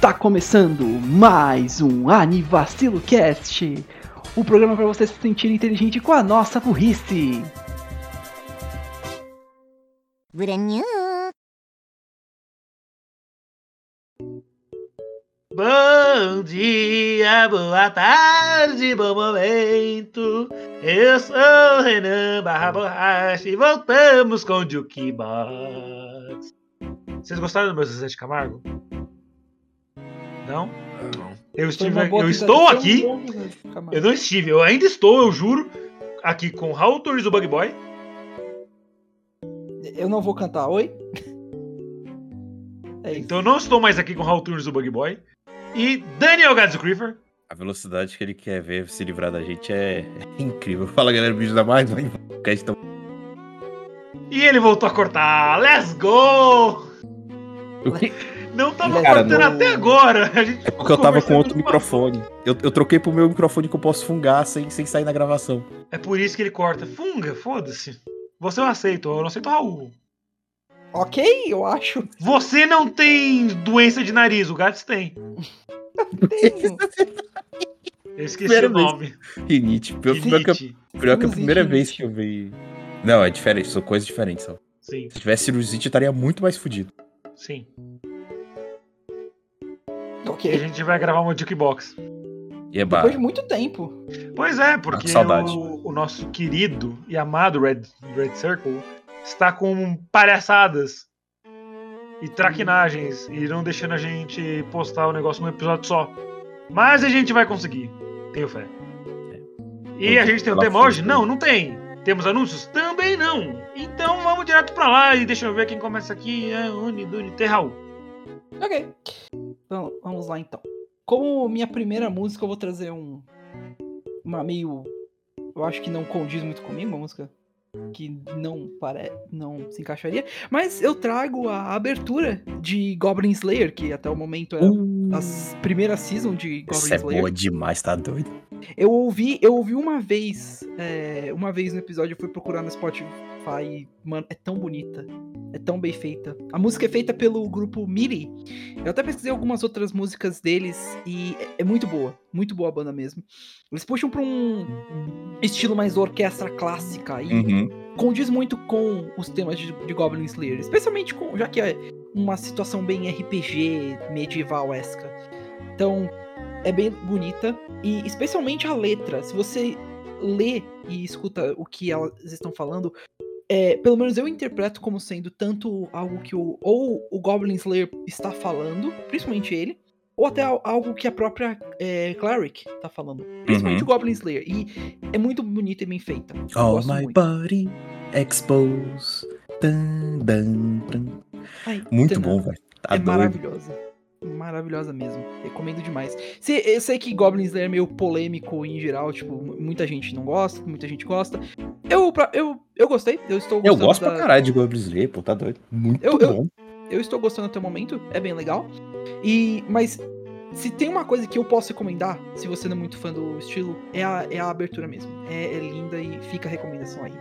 Tá começando mais um Anivacilo Cast, o programa para você se sentir inteligente com a nossa burrice. Bom dia, boa tarde, bom momento. Eu sou o Renan Barra Borracha e voltamos com o Jukebox. Vocês gostaram do meu Zezé de Camargo? Não? Não. Eu, estive, eu estou um aqui. bom Camargo. Eu não estive, eu ainda estou, eu juro, aqui com Raul Torres do Bug Boy. Eu não vou cantar, oi? É isso. Então eu não estou mais aqui com Raul Torres do Bug Boy. E Daniel Gadzo Creeper. A velocidade que ele quer ver se livrar da gente é, é incrível. Fala galera, vídeo da mais, vai tão- E ele voltou a cortar. Let's go! Não tava Cara, cortando não- até agora. A gente É porque eu tava com outro microfone. Eu, eu troquei pro meu microfone que eu posso fungar sem, sem sair na gravação. É por isso que ele corta. Funga, foda-se. Você eu aceito, eu não aceito o Raul. Ok, eu acho. Você não tem doença de nariz, o Gats tem. Tenho. Eu esqueci Primeira o vez. nome. Rinite. Pior, pior que, Rinite. pior que a primeira vez rinite. que eu vi. Não, é diferente, são coisas diferentes. Só. Sim, Se tivesse sinusite, eu estaria muito mais fudido. Sim. E a Ok. gente vai gravar uma Jukebox. E é barra. Depois de muito tempo. Pois é, porque Ah, saudade. o, o nosso querido e amado Red, Red Circle está com palhaçadas e traquinagens e não deixando a gente postar o negócio num episódio só. Mas a gente vai conseguir. Tenho fé. E a gente tem um Lá tema hoje? Não, não tem. Temos anúncios? Também não. Então vamos direto pra lá e deixa eu ver quem começa aqui. É Uni, Duni, Terral. Ok. Então, vamos lá então. Como minha primeira música, eu vou trazer um. Uma meio. Eu acho que não condiz muito comigo, uma música que não pare... não se encaixaria. Mas eu trago a abertura de Goblin Slayer, que até o momento é Uh, as primeiras season de Goblin é Slayer. boa demais, tá doido? Eu ouvi, eu ouvi uma vez, é, uma vez no episódio, eu fui procurar no Spotify e, mano, é tão bonita, é tão bem feita. A música é feita pelo grupo Miri. Eu até pesquisei algumas outras músicas deles e é, é muito boa, muito boa a banda mesmo. Eles puxam pra um estilo mais orquestra clássica e Uhum. condiz muito com os temas de, de Goblin Slayer, especialmente com, já que é uma situação bem RPG medieval-esca. Então, é bem bonita e especialmente a letra. Se você lê e escuta o que elas estão falando, é, pelo menos eu interpreto como sendo tanto algo que o ou o Goblin Slayer está falando, principalmente ele, ou até al- algo que a própria é, Cleric tá falando, principalmente Uhum. o Goblin Slayer. E é muito bonita e bem feita. Eu All my muito. body exposed. Dun, dun, dun. Ai, Muito bom, velho. Tá é doido. maravilhosa. Maravilhosa mesmo. Recomendo demais. Se, eu sei que Goblin Slayer é meio polêmico em geral, tipo, mu- muita gente não gosta, muita gente gosta. Eu, eu, eu gostei, eu estou Eu gosto da- pra caralho de Goblin Slayer, pô, tá doido. Muito Eu- eu- bom. Eu estou gostando até o momento, é bem legal. E, mas se tem uma coisa que eu posso recomendar, se você não é muito fã do estilo, é a, é a abertura mesmo. É, é linda e fica a recomendação aí.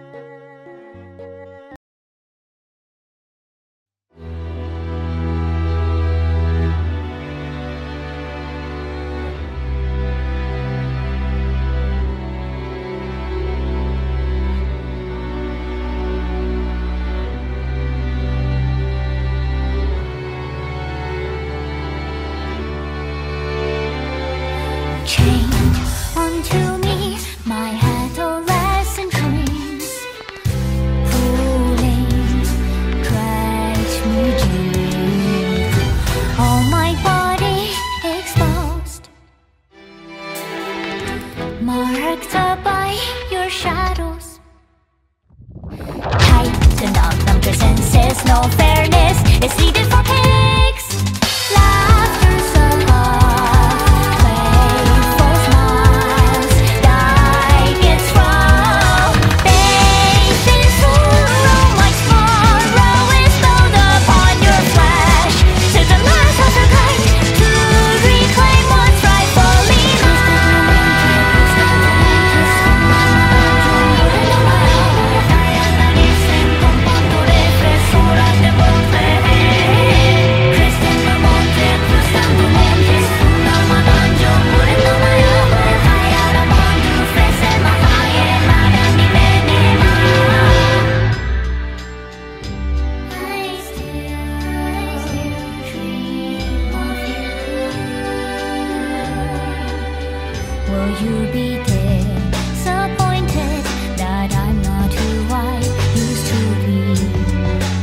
Will you be disappointed that I'm not who I used to be?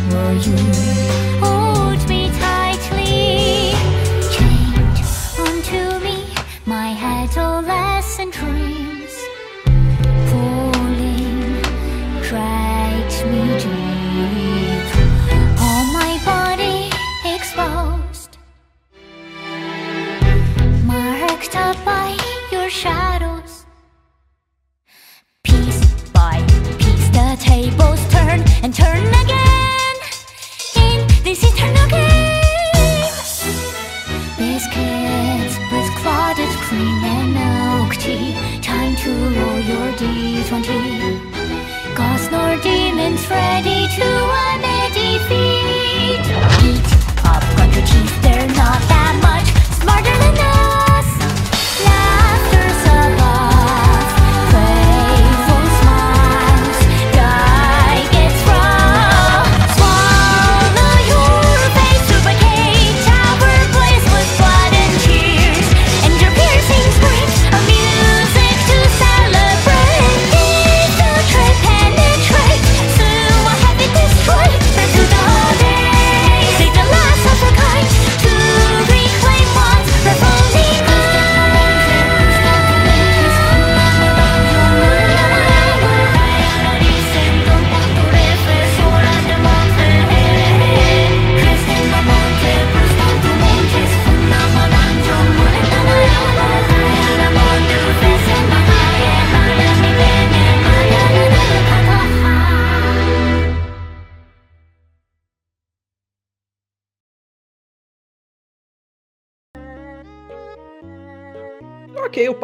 Will you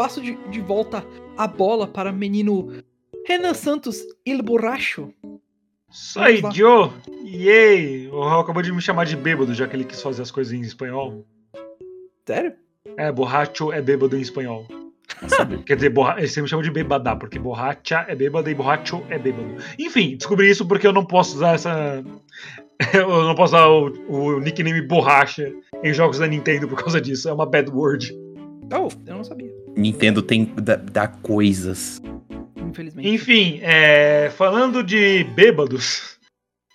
passo de, de volta a bola para menino Renan Santos Il Borracho. Sai. Joe! Yay! O Raul acabou de me chamar de bêbado, já que ele quis fazer as coisas em espanhol. Sério? É, borracho é bêbado em espanhol. Quer dizer, borra... ele sempre me chama de bebadá, porque borracha é bêbada e borracho é bêbado. Enfim, descobri isso porque eu não posso usar essa. eu não posso usar o, o nickname borracha em jogos da Nintendo por causa disso. É uma bad word. Oh, eu não sabia. Nintendo tem dá, dá coisas. Infelizmente. Enfim, é, falando de bêbados,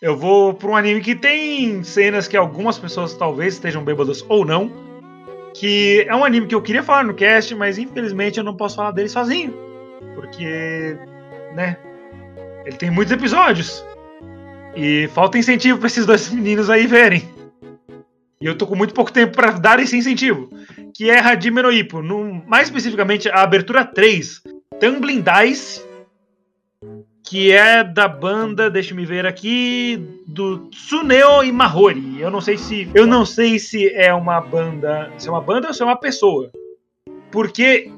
eu vou pra um anime que tem cenas que algumas pessoas talvez estejam bêbadas ou não. Que é um anime que eu queria falar no cast, mas infelizmente eu não posso falar dele sozinho. Porque, né? Ele tem muitos episódios. E falta incentivo pra esses dois meninos aí verem. E eu tô com muito pouco tempo pra dar esse incentivo. Que é Hajime no Ippo. No, mais especificamente, a abertura 3. Tumbling Dice. Que é da banda, deixa me ver aqui, do Tsuneo e Mahori. Eu não sei se. Eu não sei se é uma banda. Se é uma banda ou se é uma pessoa. Porque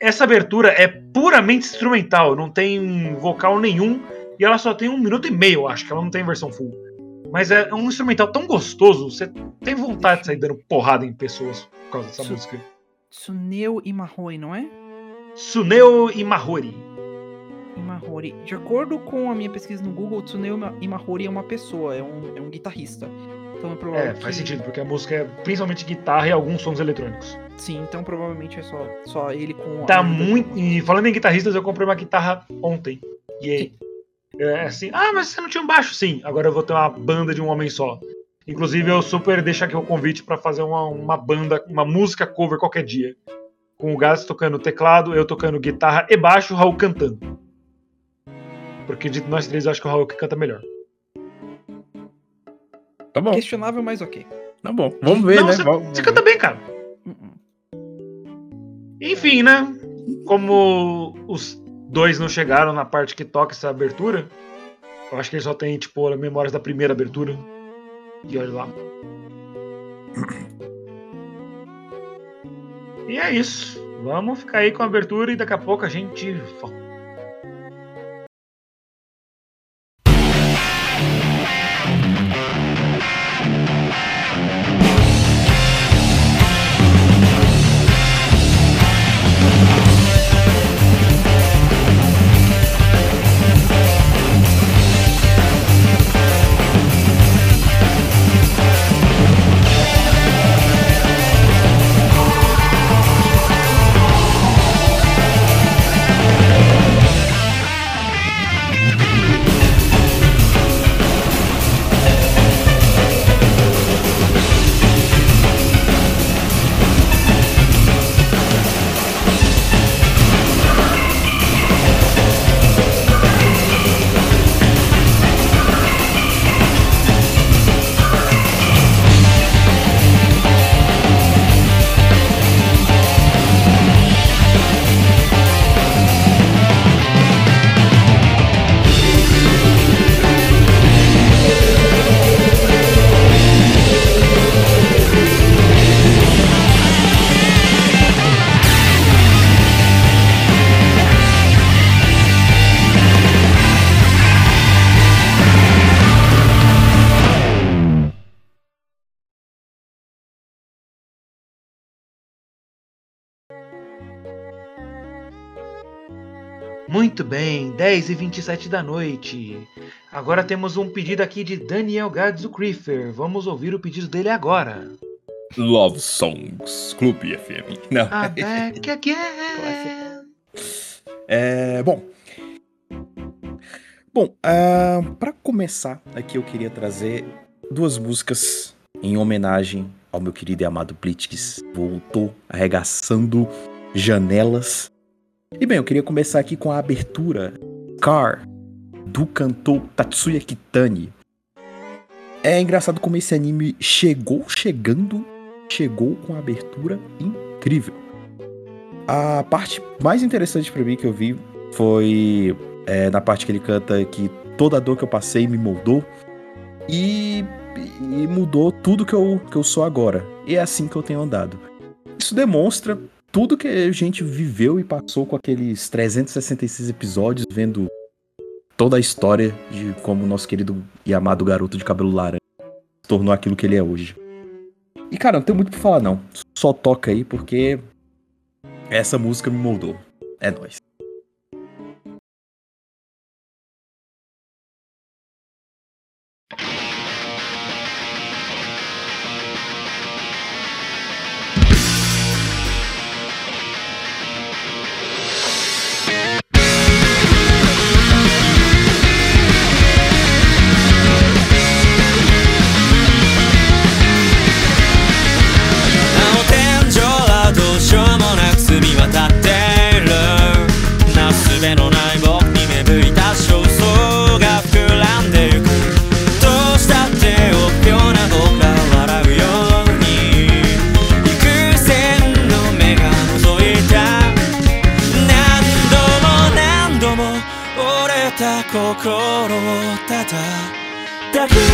essa abertura é puramente instrumental, não tem vocal nenhum. E ela só tem um minuto e meio, acho, que ela não tem versão full. Mas é um instrumental tão gostoso, você tem vontade de sair dando porrada em pessoas por causa dessa Isso- música. Tsuneo Imahoi, não é? Tsuneo e Mahori. Imahori. De acordo com a minha pesquisa no Google, Tsuneo Ima- Imahori é uma pessoa, é um, é um guitarrista. Então é provável É, faz que- sentido, porque a música é principalmente guitarra e alguns sons eletrônicos. Sim, então provavelmente é só, só ele com. Tá muito. E falando em guitarristas, eu comprei uma guitarra ontem. E aí. É assim, ah, mas você não tinha um baixo? Sim, agora eu vou ter uma banda de um homem só. Inclusive, eu super deixo aqui o convite pra fazer uma, uma banda, uma música cover qualquer dia. Com o Gás tocando teclado, eu tocando guitarra e baixo, o Raul cantando. Porque de nós três eu acho que o Raul é que canta melhor. Tá bom, Questionável, mas ok. tá bom. Vamos ver, Não, né? você, Vamos- você canta bem, cara. Uh-uh. Enfim, né? Como os dois não chegaram na parte que toca essa abertura, eu acho que eles só tem, tipo, memórias da primeira abertura. E olha lá. E é isso. Vamos ficar aí com a abertura e daqui a pouco a gente volta. Muito bem, 10 e 27 da noite. Agora temos um pedido aqui de Daniel Gadzo Creefer. Vamos ouvir o pedido dele agora. Love Songs, Clube FM. Não. Ah, back again. É, bom. Bom, ah, para começar aqui eu queria trazer duas músicas em homenagem ao meu querido e amado Blitz, que voltou arregaçando janelas. E bem, eu queria começar aqui com a abertura Car do cantor Tatsuya Kitani. É engraçado como esse anime chegou chegando, chegou com a abertura incrível. A parte mais interessante pra mim que eu vi foi é, na parte que ele canta que toda a dor que eu passei me moldou e, e mudou tudo que eu, que eu sou agora. E é assim que eu tenho andado. Isso demonstra tudo que a gente viveu e passou com aqueles 366 episódios, vendo toda a história de como o nosso querido e amado garoto de cabelo laranja se tornou aquilo que ele é hoje. E cara, não tem muito pra falar não. Só toca aí porque essa música me moldou. É nóis.「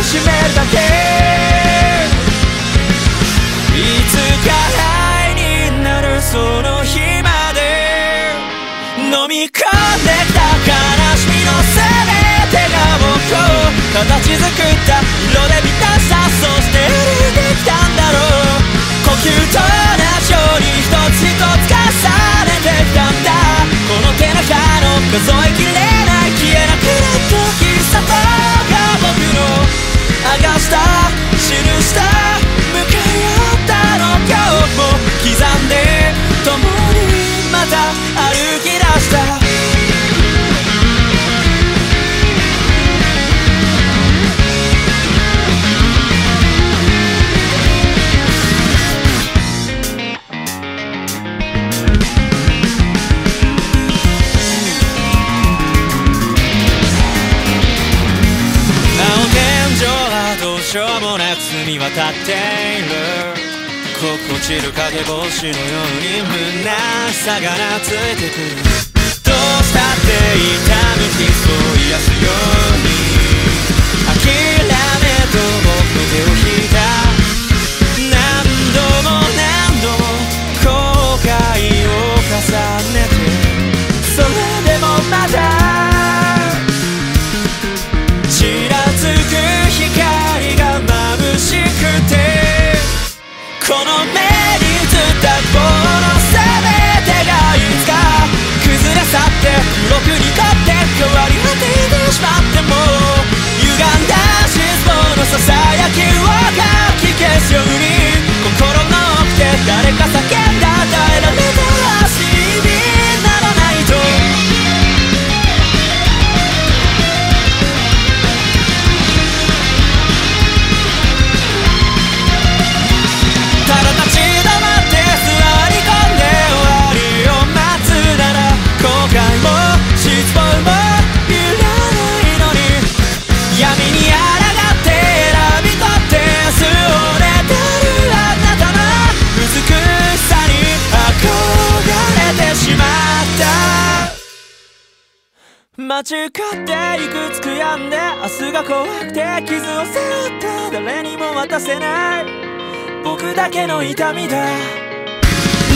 しめるだけ」いつか愛になるその日まで飲み込んでた悲しみの全てが僕を形作った色で満たしたそして歩いてきたんだろう。呼吸と同じように一つ一つ重ねてきたんだこの手のひらの数えきれない消えなくなった喫茶店明かした。記した。向かい合ったの今日も刻んで。っている心地る影星のように虚しさが懐いてくる。どうしたって痛む傷を癒すように。諦めと僕の手を引いた何度も何度も後悔を重ねて。それでもまだの目に映ったこの全てがいつか崩れ去って黒く濁って変わり果ててしまっても歪んだ失望のささやきをかき消すように間違っていくつ悔やんで明日が怖くて傷を背負った誰にも渡せない。僕だけの痛みだ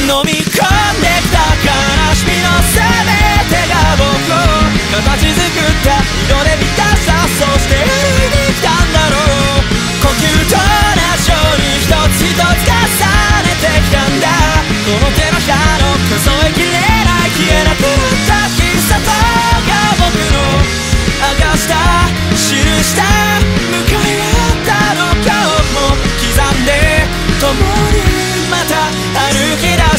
飲み込んできた悲しみの全てが僕を形作った色で満たしたそして歩いてきたんだろう。呼吸と同じように一つ一つ重ねてきたんだ。この手のひらの数えきれない消えなくなった喫茶また歩き出す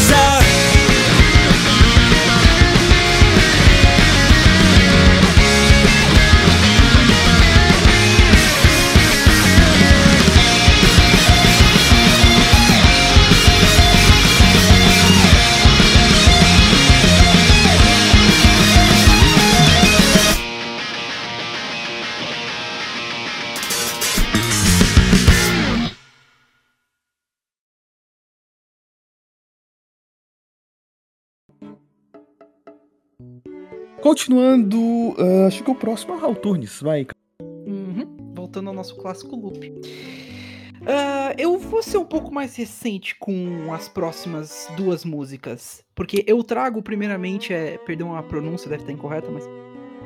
Continuando, ah, acho que o próximo é o Raul Turnes, vai. Uhum, Voltando ao nosso clássico loop. Ah, eu vou ser um pouco mais recente com as próximas duas músicas. Porque eu trago, primeiramente, é, perdão a pronúncia, deve estar incorreta, mas.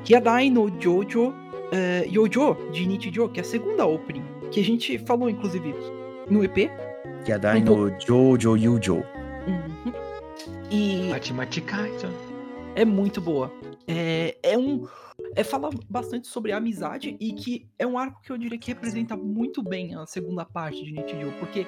Hyadai no Jojo eh, Yojo, de Nichijou, que é a segunda opening. Que a gente falou, inclusive, no EP. Da no Jojo Yujo. Uhum. E Matematicais. é muito boa. É, é um. É fala bastante sobre a amizade e que é um arco que eu diria que representa muito bem a segunda parte de Nichijou, porque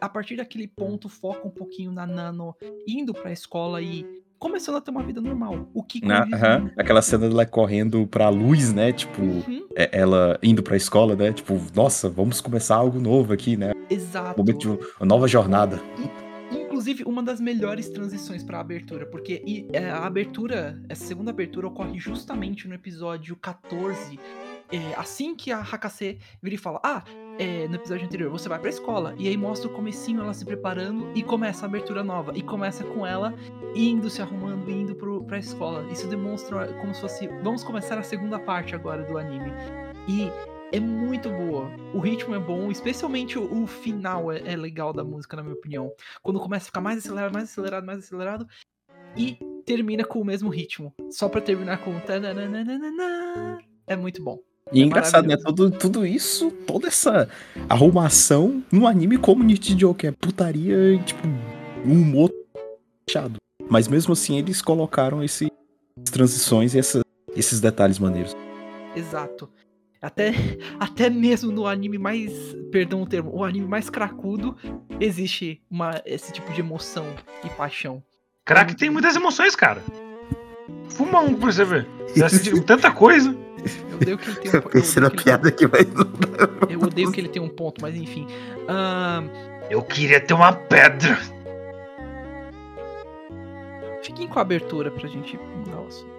a partir daquele ponto foca um pouquinho na Nano indo pra escola e começando a ter uma vida normal. O que Na- condiz aham, muito. Aquela cena dela correndo pra luz, né? Tipo, Uhum, é- ela indo pra escola, né? Tipo, nossa, vamos começar algo novo aqui, né? exato. Momento de uma nova jornada. Inclusive, uma das melhores transições pra abertura, porque é, a abertura, essa segunda abertura ocorre justamente no episódio 14. é, assim que a Hakase vira e fala: Ah, é, no episódio anterior, você vai pra escola. E aí mostra o comecinho, ela se preparando e começa a abertura nova. E começa com ela indo, se arrumando, indo pro, pra escola. Isso demonstra como se fosse. Vamos começar a segunda parte agora do anime. E é muito boa. O ritmo é bom, especialmente o, o final é, é legal da música, na minha opinião. Quando começa a ficar mais acelerado, mais acelerado, mais acelerado. E termina com o mesmo ritmo. Só pra terminar com. É muito bom. E é engraçado, né? Tudo, tudo isso, toda essa arrumação no anime como que é putaria e, tipo, um humor fechado. Mas mesmo assim, eles colocaram esse, essas transições e essa- esses detalhes maneiros. Exato. Até, até mesmo no anime mais. Perdão o termo, o anime mais cracudo, existe uma, esse tipo de emoção e paixão. Crack tem muitas emoções, cara. Fuma um pra você ver. Já sentiu tanta coisa. Eu odeio que ele tem um, Eu eu pensei na que piada mas não Eu odeio que ele tem um ponto, mas enfim. Ahn, Eu queria ter uma pedra. fiquem com a abertura pra gente mudar o assunto.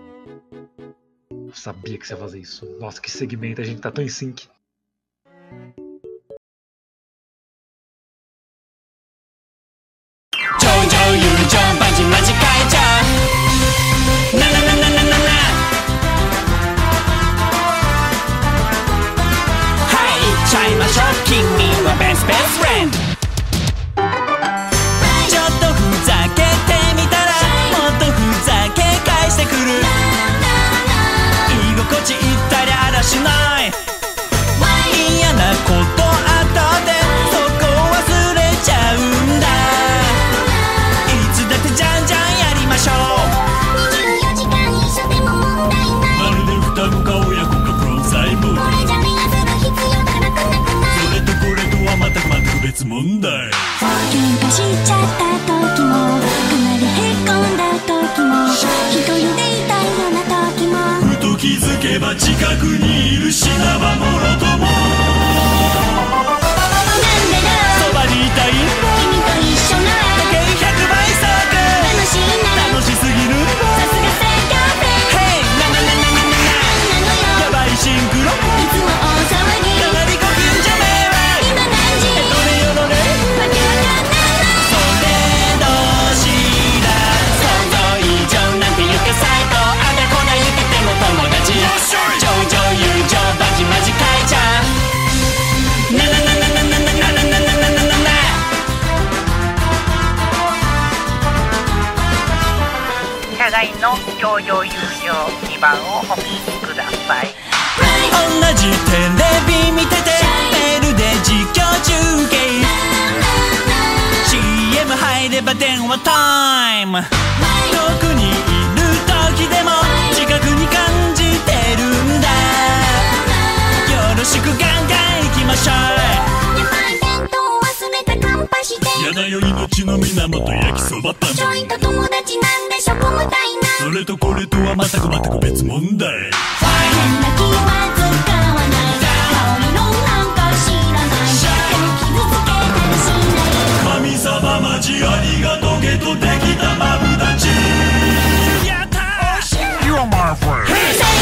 Eu sabia que você ia fazer isso. Nossa, que segmento, a gente tá tão em sync. しない。嫌なことあったってそこ忘れちゃうんだ。いつだってじゃんじゃんやりましょう。24時間一緒でも問題ない。まるで双子か親子かプロ細胞これじゃ目安が必要だからくなくないそれとこれとはまた全く別問題近くにいる死なばもろとも共用有料2番をお聞きください。同じテレビ見ててメールで実況中継。CM 入れば電話タイム。遠くにいる時でも近くに感じてるんだ。よろしくガンガン行きましょう。して。やだよ命の源焼きそばパンちょいと友達なんでしょこむたいな。それとこれとは全く全く別問題。変な気は使わない香りのなんか知らないでも傷つけたりしない神様マジありがとげとできたマブダチやったー You're my friend. 最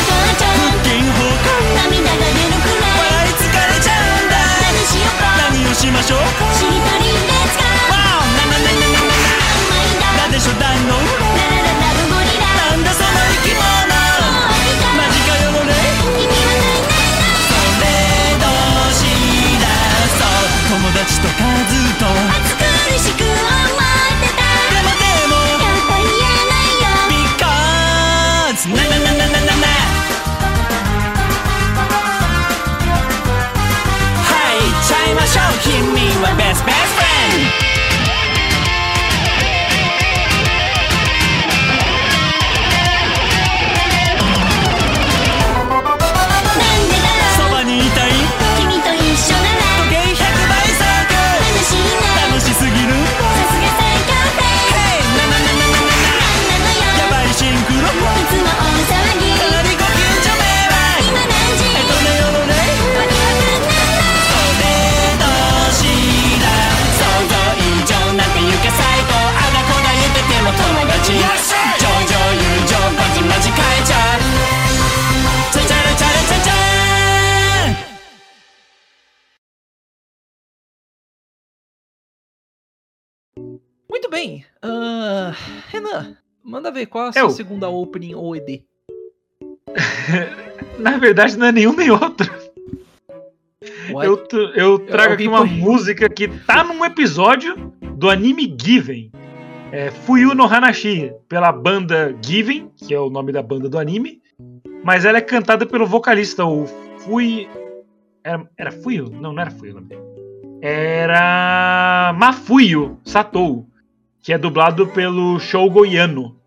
しましょう。しりとりワオでしょだのう。友達と数と。my best, best. Manda ver qual é a sua Eu. segunda opening ou ED. Na verdade, não é nenhum nem outro. What? Eu, eu trago aqui alguém uma põe- música que tá num episódio do anime Given. É Fuyu no Hanashi, pela banda Given, que é o nome da banda do anime. Mas ela é cantada pelo vocalista, o Fui. Era, era Fuyu? Não, não era Fuyu o nome dele. Era Mafuyu Satou, que é dublado pelo Shogo Yano.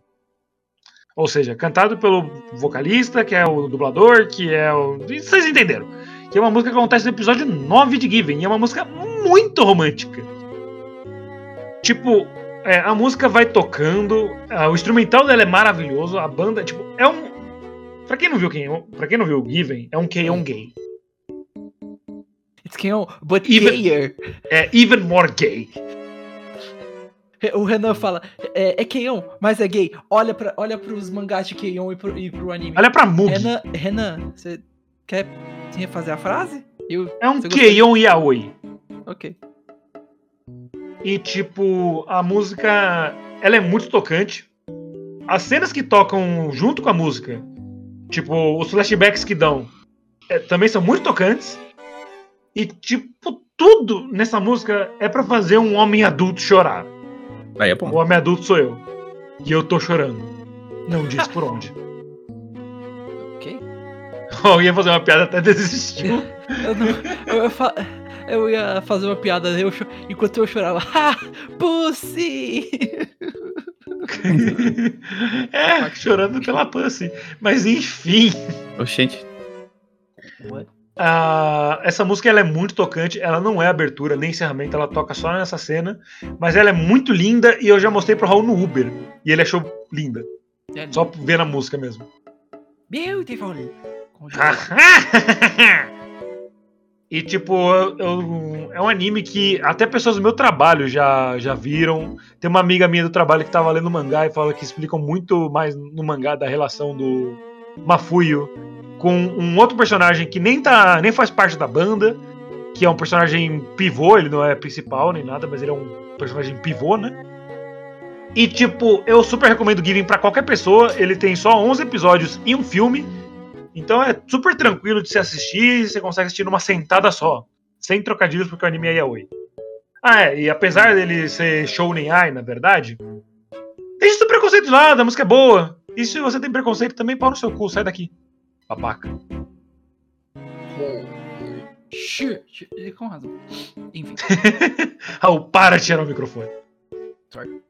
Ou seja, cantado pelo vocalista, que é o dublador, que é o. Vocês entenderam? Que é uma música que acontece no episódio 9 de Given. E é uma música muito romântica. Tipo, é, a música vai tocando, ah, o instrumental dela é maravilhoso, a banda, tipo, é um. Pra quem não viu quem, pra quem não viu o Given, é um K-On gay. It's Keon, but Even- gayer. É even more gay. O Renan fala, é, é Keon, mas é gay. Olha, pra, olha pros mangás de Keon e pro, e pro anime. Olha pra Mugi. Renan, Renan, você quer refazer a frase? Eu, É um? K-On Yaoi. Ok. E tipo, a música, ela é muito tocante. As cenas que tocam junto com a música, tipo, os flashbacks que dão, é, também são muito tocantes. E tipo, tudo nessa música é pra fazer um homem adulto chorar. Aí é O bom. homem adulto sou eu. E eu tô chorando. Não diz por onde. Ok. Eu ia fazer uma piada até desistiu. Eu, não, eu, ia fa- eu ia fazer uma piada eu cho- enquanto eu chorava. Ha! Pussy! é, chorando pela pussy. Mas enfim. Oxente. Ah, essa música ela é muito tocante, ela não é abertura nem encerramento, ela toca só nessa cena, mas ela é muito linda e eu já mostrei pro Raul no Uber e ele achou linda, só vendo a música mesmo. Beautiful! E tipo, eu- eu- é um anime que até pessoas do meu trabalho já, já viram. Tem uma amiga minha do trabalho que tava lendo mangá e fala que explicam muito mais no mangá da relação do Mafuyo com um outro personagem que nem, tá, nem faz parte da banda, que é um personagem pivô, ele não é principal nem nada, mas ele é um personagem pivô, né? E tipo, eu super recomendo Given pra qualquer pessoa, ele tem só 11 episódios e um filme, então é super tranquilo de se assistir, você consegue assistir numa sentada só, sem trocadilhos porque o anime é yaoi. Ah, é, e apesar dele ser shounen ai, na verdade, deixa seu preconceito de lado, a música é boa. E se você tem preconceito também, pau no seu cu, sai daqui. Babaca. Shit, shit, Com razão. Enfim. Raul, para de tirar o microfone. Sorry.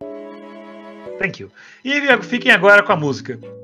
Thank you. E fiquem agora com a música.「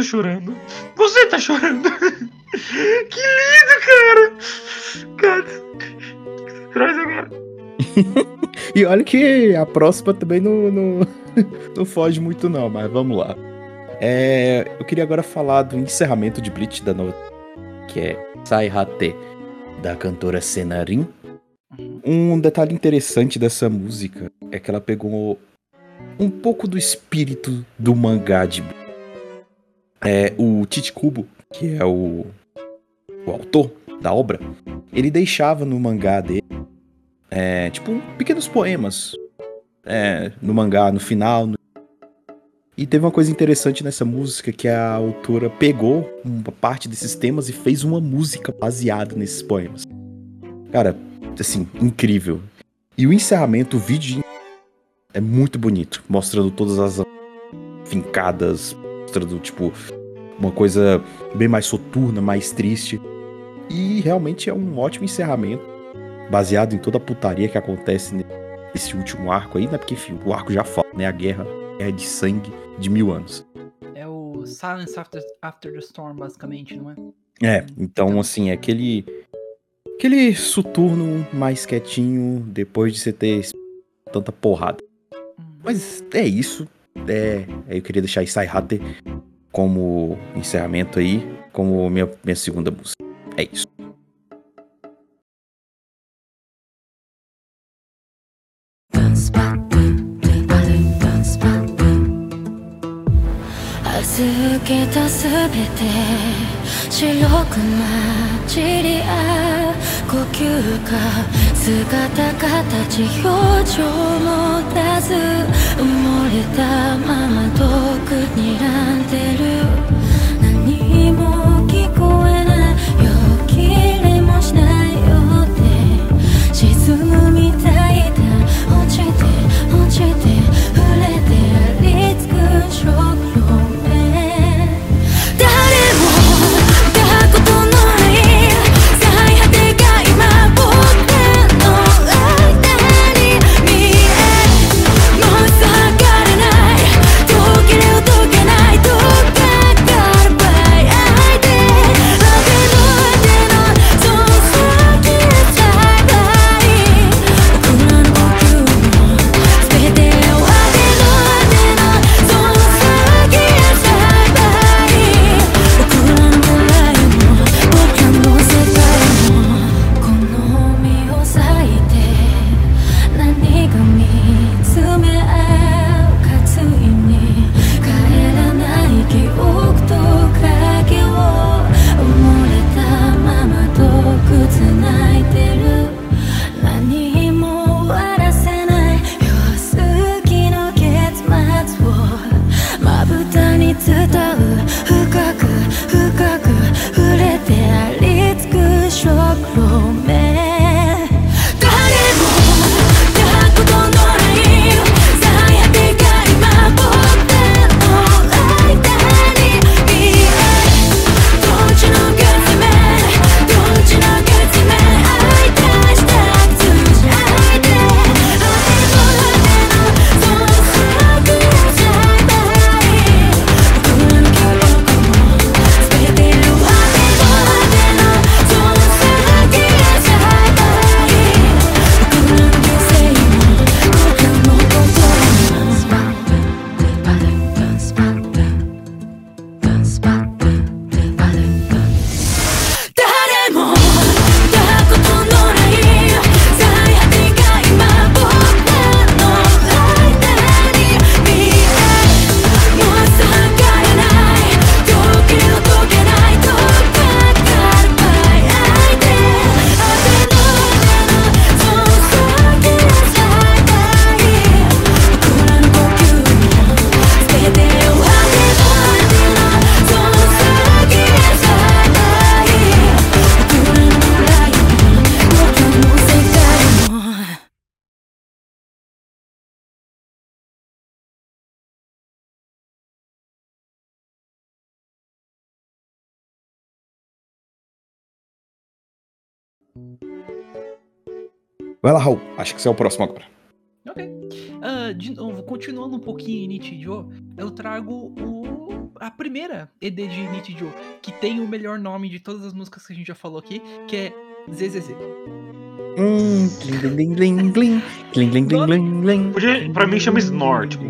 tô chorando. Você tá chorando. Que lindo, cara. Cara. Traz agora. E olha que a próxima também não, não, não foge muito, não, mas vamos lá. É, eu queria agora falar do encerramento de Bleach da nova, que é Sai Hate, da cantora Senarin. Um detalhe interessante dessa música é que ela pegou um pouco do espírito do mangá de Bleach. É, o Chichikubo, que é o, o autor da obra, ele deixava no mangá dele é, tipo pequenos poemas é, no mangá, no final. no- E teve uma coisa interessante nessa música que a autora pegou uma parte desses temas e fez uma música baseada nesses poemas. Cara, assim, incrível. E o encerramento, o vídeo é muito bonito, mostrando todas as fincadas, mostrando, tipo, uma coisa bem mais soturna, mais triste. E realmente é um ótimo encerramento, baseado em toda a putaria que acontece nesse último arco aí, né? Porque, enfim, o arco já fala, né? A guerra, guerra de sangue de mil anos. É o Silence After, After the Storm, basicamente, não é? É, então, assim, é aquele. Aquele soturno mais quietinho depois de você ter tanta porrada. Hum. Mas é isso. É, aí eu queria deixar Isai Hate como encerramento aí, como minha, minha segunda música. É isso. ダンスパックンあるダンスパックン預けたすべて白く混じり合う 呼吸か姿形表情も出ず埋もれたまま遠くにらんでる。何も聞こえない。よきれもしない。よって沈むみたいだ落ちて落ちて触れてありつく Vai lá, Raul. Acho que você é o próximo agora. Ok. Ah, de novo, continuando um pouquinho em Nichijou, eu trago o, a primeira ED de Nichijou, que tem o melhor nome de todas as músicas que a gente já falou aqui, que é ZZZ. Hum, glim, glim, glim, glim, glim, glim, glim, glim. Podia, pra mim chama Snore, tipo.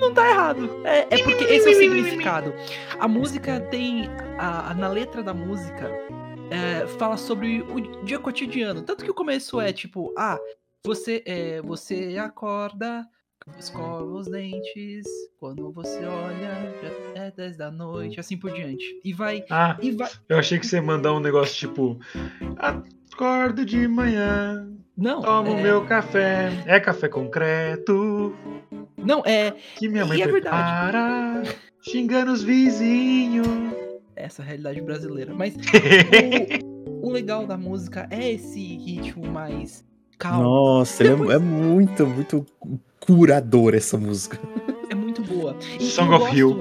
Não tá errado. É, é porque esse é o significado. A música tem. A, a- na letra da música é, fala sobre o dia cotidiano. Tanto que o começo é tipo, ah, você, é, você acorda, escova os dentes, quando você olha, já é 10 da noite, assim por diante. E vai. Ah, E vai. eu achei que você ia mandar um negócio tipo. Acordo de manhã, Não, tomo é, meu café. É café concreto não, é. que minha mãe E é prepara. Xingando os vizinhos. Essa realidade brasileira. Mas o, o legal da música é esse ritmo mais calmo. Nossa, ele é- Depois- é, muito, muito curador essa música. É muito boa. E Song eu of gosto, Hill.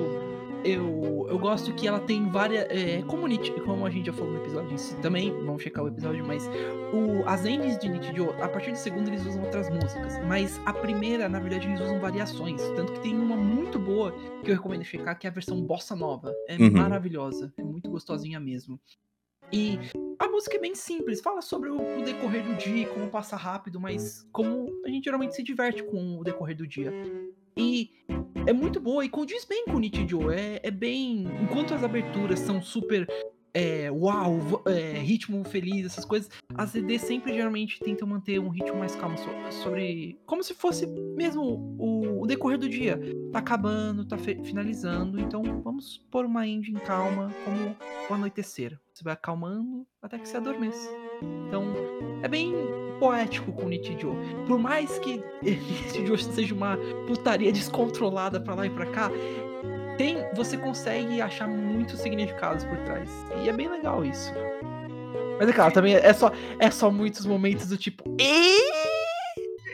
Eu, eu gosto que ela tem várias. É, como, como a gente já falou no episódio em si também, vamos checar o episódio, mas o, as endings de Nichijou, a partir do segundo eles usam outras músicas. Mas a primeira, na verdade, eles usam variações. Tanto que tem uma muito boa que eu recomendo checar, que é a versão Bossa Nova. É Uhum. maravilhosa. É muito gostosinha mesmo. E a música é bem simples, fala sobre o, o decorrer do dia, como passa rápido, mas como a gente geralmente se diverte com o decorrer do dia. E é muito boa e condiz bem com o Nichijou. É, é bem. Enquanto as aberturas são super. É, uau, é, ritmo feliz, essas coisas. As ED sempre geralmente tentam manter um ritmo mais calmo so- sobre. Como se fosse mesmo o, o decorrer do dia. Tá acabando, tá finalizando. Então vamos pôr uma ending calma, como o anoitecer. Você vai acalmando até que você adormeça. Então é bem poético com o Nichijou. Por mais que Nichijou seja uma putaria descontrolada pra lá e pra cá, tem, você consegue achar muitos significados por trás. E é bem legal isso. Mas é claro, também é só, é só muitos momentos do tipo.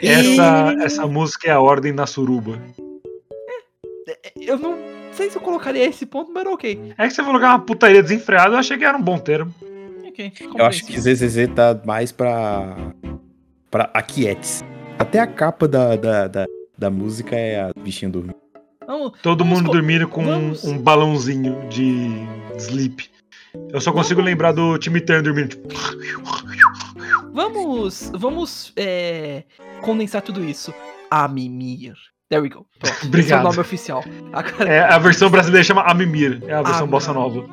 Essa, essa música é a ordem da suruba. Eu não sei se eu colocaria esse ponto, mas ok. É que você falou que é uma putaria desenfreada, eu achei que era um bom termo. Ok. Eu acho que ZZZ tá mais pra. pra Aquietes. Até a capa da, da, da, da música é a bichinha dormindo. Vamos, Todo Vamos mundo co- dormindo com um, vamos- um balãozinho de sleep. Eu só consigo Vamos- lembrar do Timmy Turner dormindo, tipo. vamos, vamos é, condensar tudo isso. A Mimir. There we go. Pronto. Esse é o Obrigado. nome oficial. Agora, É, a versão brasileira chama Amimir, é a versão Ah, bossa não. nova.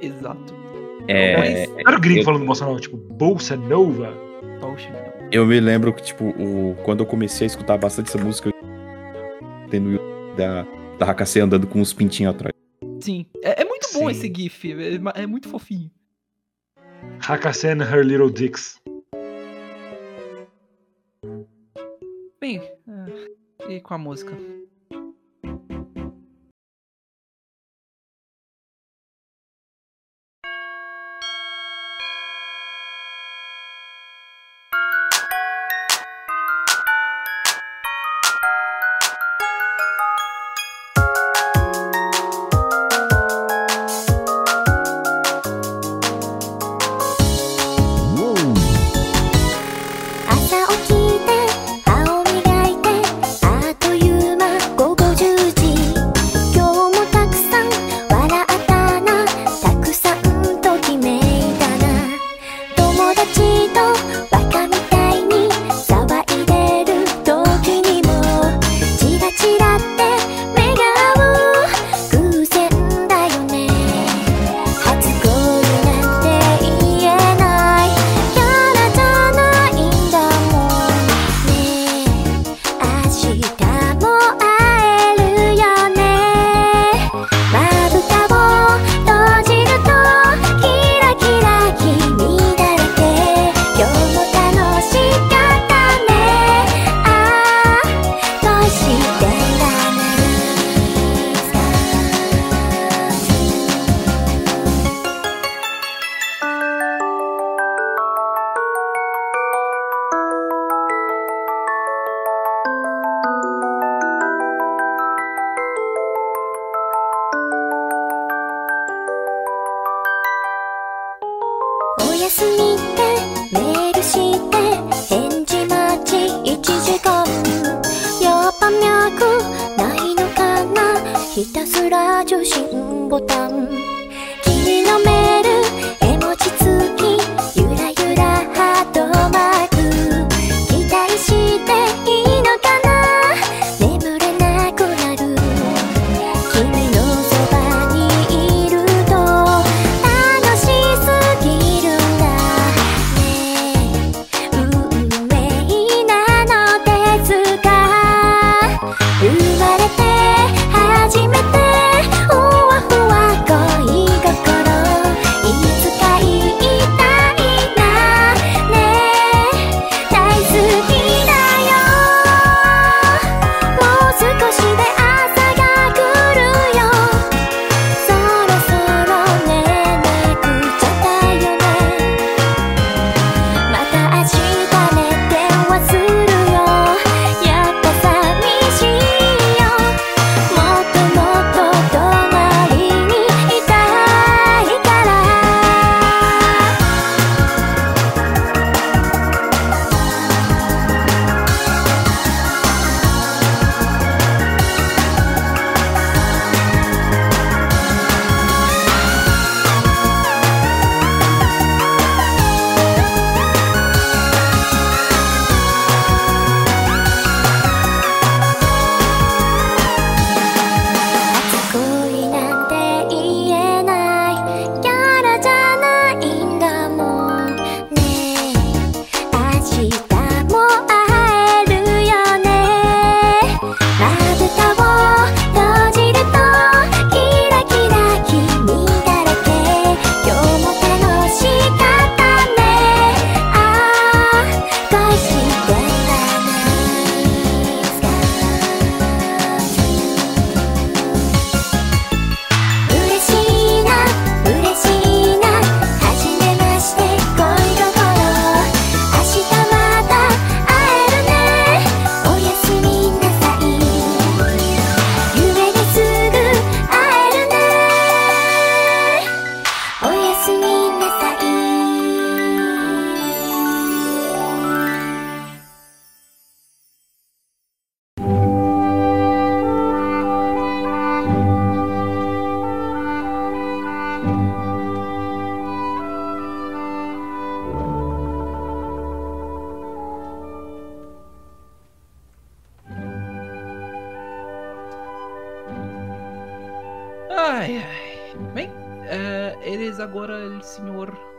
Exato. É, Mas- Era o gringo eu- falando bossa nova, tipo, Bolsa Nova. Eu me lembro que, tipo, o, quando eu comecei a escutar bastante essa música, eu tem no YouTube da, da Hakase andando com uns pintinhos atrás. Sim. É, é muito bom Sim. esse GIF. É, ma- é muito fofinho. Hakasen Her Little Dicks. Bem, é, e com a música?「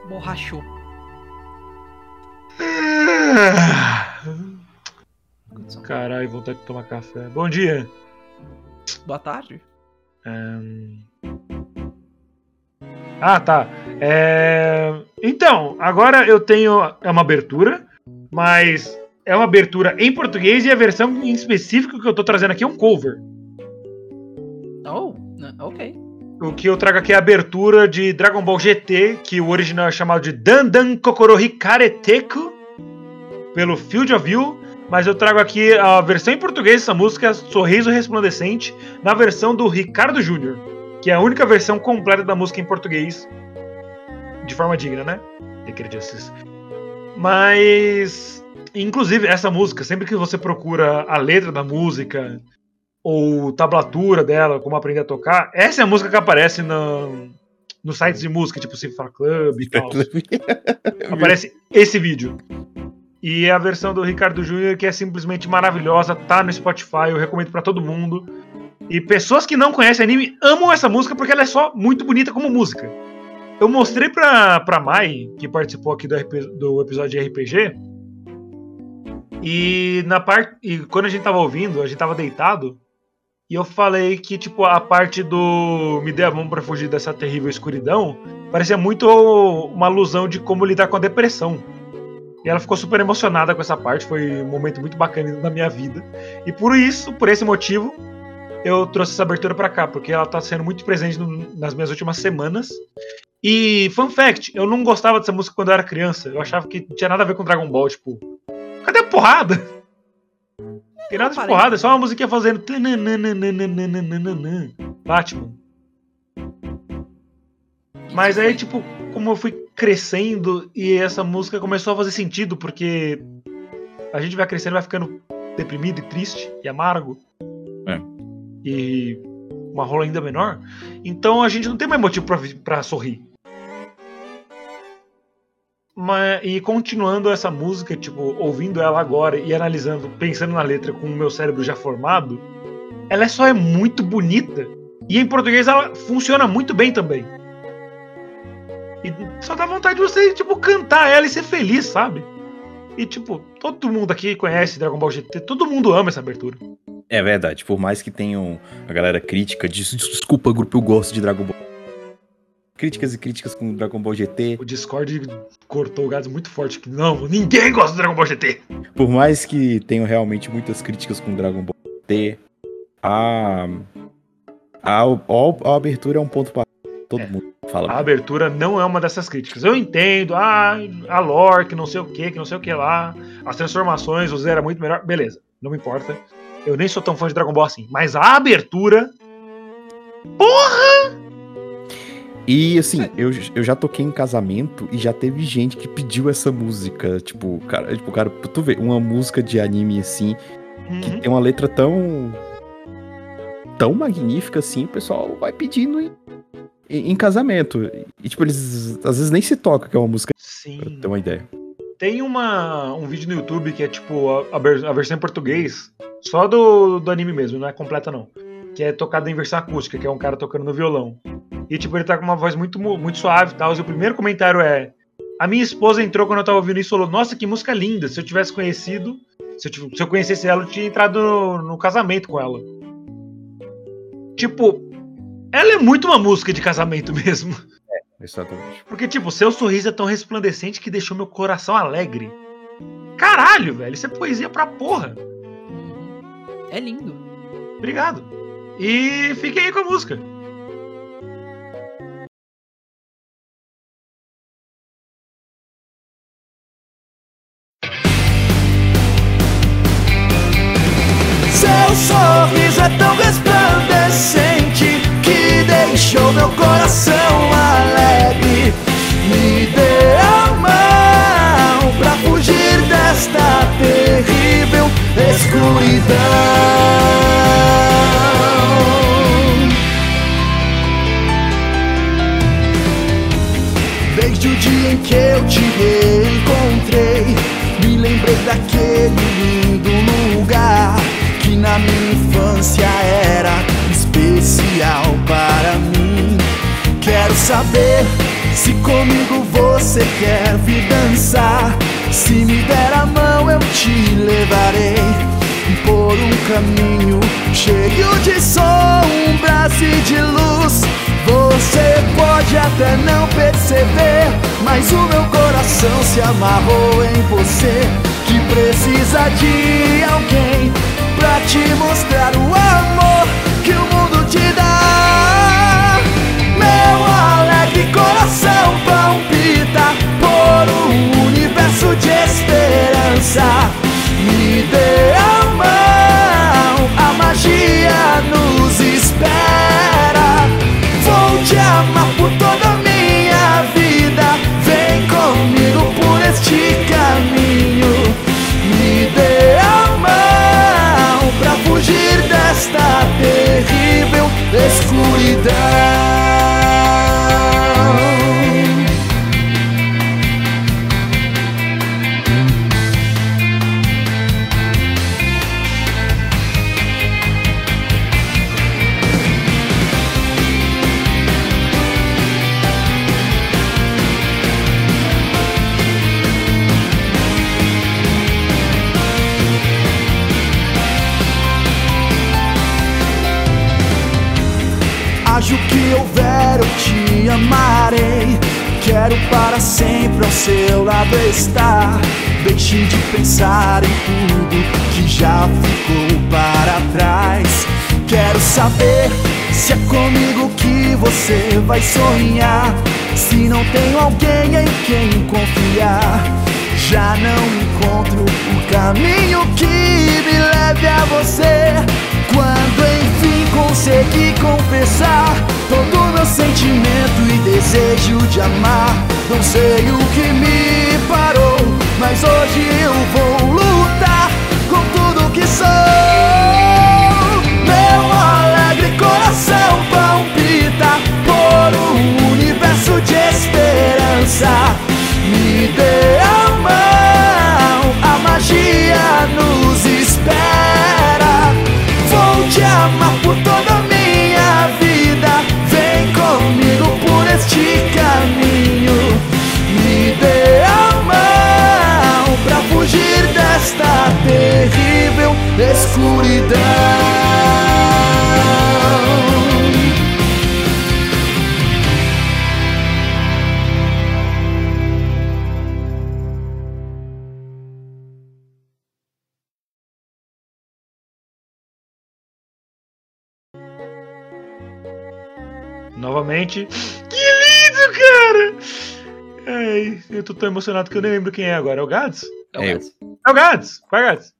borrachou. Caralho, vontade de tomar café. Bom dia. Boa tarde. Ahn. Ah, tá. É, Então, agora eu tenho é uma abertura, mas é uma abertura em português e a versão em específico que eu tô trazendo aqui é um cover. Oh, né, ok. O que eu trago aqui é a abertura de Dragon Ball GT, que o original é chamado de Dandan Kokoro Hikareteku, pelo Field of View, mas eu trago aqui a versão em português dessa música, Sorriso Resplandecente, na versão do Ricardo Júnior, que é a única versão completa da música em português, de forma digna, né? Justice. Mas, inclusive, essa música, sempre que você procura a letra da música, ou tablatura dela, como aprender a tocar, essa é a música que aparece no, nos sites de música, tipo Cifra Club e tal. Aparece esse vídeo. E a versão do Ricardo Júnior, que é simplesmente maravilhosa, tá no Spotify, eu recomendo pra todo mundo. E pessoas que não conhecem anime amam essa música porque ela é só muito bonita como música. Eu mostrei pra, pra Mai, que participou aqui do, RP do episódio de RPG, e na parte. E quando a gente tava ouvindo, a gente tava deitado. E eu falei que, tipo, a parte do Me dê a mão pra fugir dessa terrível escuridão parecia muito uma alusão de como lidar com a depressão. E ela ficou super emocionada com essa parte, foi um momento muito bacana na minha vida. E por isso, por esse motivo, eu trouxe essa abertura pra cá, porque ela tá sendo muito presente no- nas minhas últimas semanas. E, fun fact, eu não gostava dessa música quando eu era criança. Eu achava que não tinha nada a ver com Dragon Ball, tipo. Cadê a porrada? Tem nada de porrada, é só uma musiquinha fazendo. Batman. Mas aí, tipo, como eu fui crescendo e essa música começou a fazer sentido, porque a gente vai crescendo, vai ficando deprimido e triste e amargo. É. E uma rola ainda menor. Então a gente não tem mais motivo pra, pra sorrir. Mas, e continuando essa música, tipo, ouvindo ela agora e analisando, pensando na letra com o meu cérebro já formado, ela só é muito bonita. E em português ela funciona muito bem também. E só dá vontade de você, tipo, cantar ela e ser feliz, sabe? E, tipo, todo mundo aqui conhece Dragon Ball GT, todo mundo ama essa abertura. É verdade, por mais que tenham a galera crítica disso, desculpa, grupo, eu gosto de Dragon Ball. Críticas e críticas com Dragon Ball GT. O Discord cortou o gás muito forte que não, ninguém gosta do Dragon Ball GT. Por mais que tenham realmente muitas críticas com Dragon Ball GT, a, a, a, a abertura é um ponto para todo É. mundo fala. A abertura não é uma dessas críticas. Eu entendo, ah, a lore, que não sei o que, que não sei o que lá, as transformações, o Zé era muito melhor, beleza, não me importa. Eu nem sou tão fã de Dragon Ball assim, mas a abertura. E assim, eu, eu já toquei em casamento e já teve gente que pediu essa música. Tipo, cara, tipo, cara, tu vê, uma música de anime assim, que Uhum. tem uma letra tão. tão magnífica assim, o pessoal vai pedindo em, em, em casamento. E, tipo, eles às vezes nem se toca que é uma música, pra Sim. ter uma ideia. Tem uma, um vídeo no YouTube que é tipo a, a versão em português, só do, do anime mesmo, não é completa não. Que é tocada em versão acústica, que é um cara tocando no violão. E tipo, ele tá com uma voz muito, mu- muito suave e tal. E o primeiro comentário é: A minha esposa entrou quando eu tava ouvindo isso e falou: Nossa, que música linda! Se eu tivesse conhecido, se eu, se eu conhecesse ela, eu tinha entrado no, no casamento com ela. Tipo, ela é muito uma música de casamento mesmo. Exatamente. Porque, tipo, seu sorriso é tão resplandecente que deixou meu coração alegre. Caralho, velho, isso é poesia pra porra. É lindo. Obrigado. E fiquem aí com a música. Se comigo você quer vir dançar. Se me der a mão, eu te levarei por um caminho cheio de sombras e de luz. Você pode até não perceber, mas o meu coração se amarrou em você. Que precisa de alguém pra te mostrar o amor Me dê a mão, a magia nos espera. Vou te amar por toda a minha vida. Vem comigo por este caminho. Me dê a mão pra fugir desta terrível escuridão. Que houver, eu te amarei. Quero para sempre ao seu lado estar. Deixe de pensar em tudo que já ficou para trás. Quero saber se é comigo que você vai sonhar. Se não tenho alguém em quem confiar. Já não encontro o caminho que me leve a você. Quando enfim consegui confessar todo meu sentimento e desejo de amar. Não sei o que me parou, mas hoje eu vou lutar com tudo que sou. Meu alegre coração palpita por um universo de esperança. Me dê Novamente. Que lindo, cara! Ai, eu tô tão emocionado que eu nem lembro quem é agora. É o Gads? É eu. É o Gads! Vai, Gads!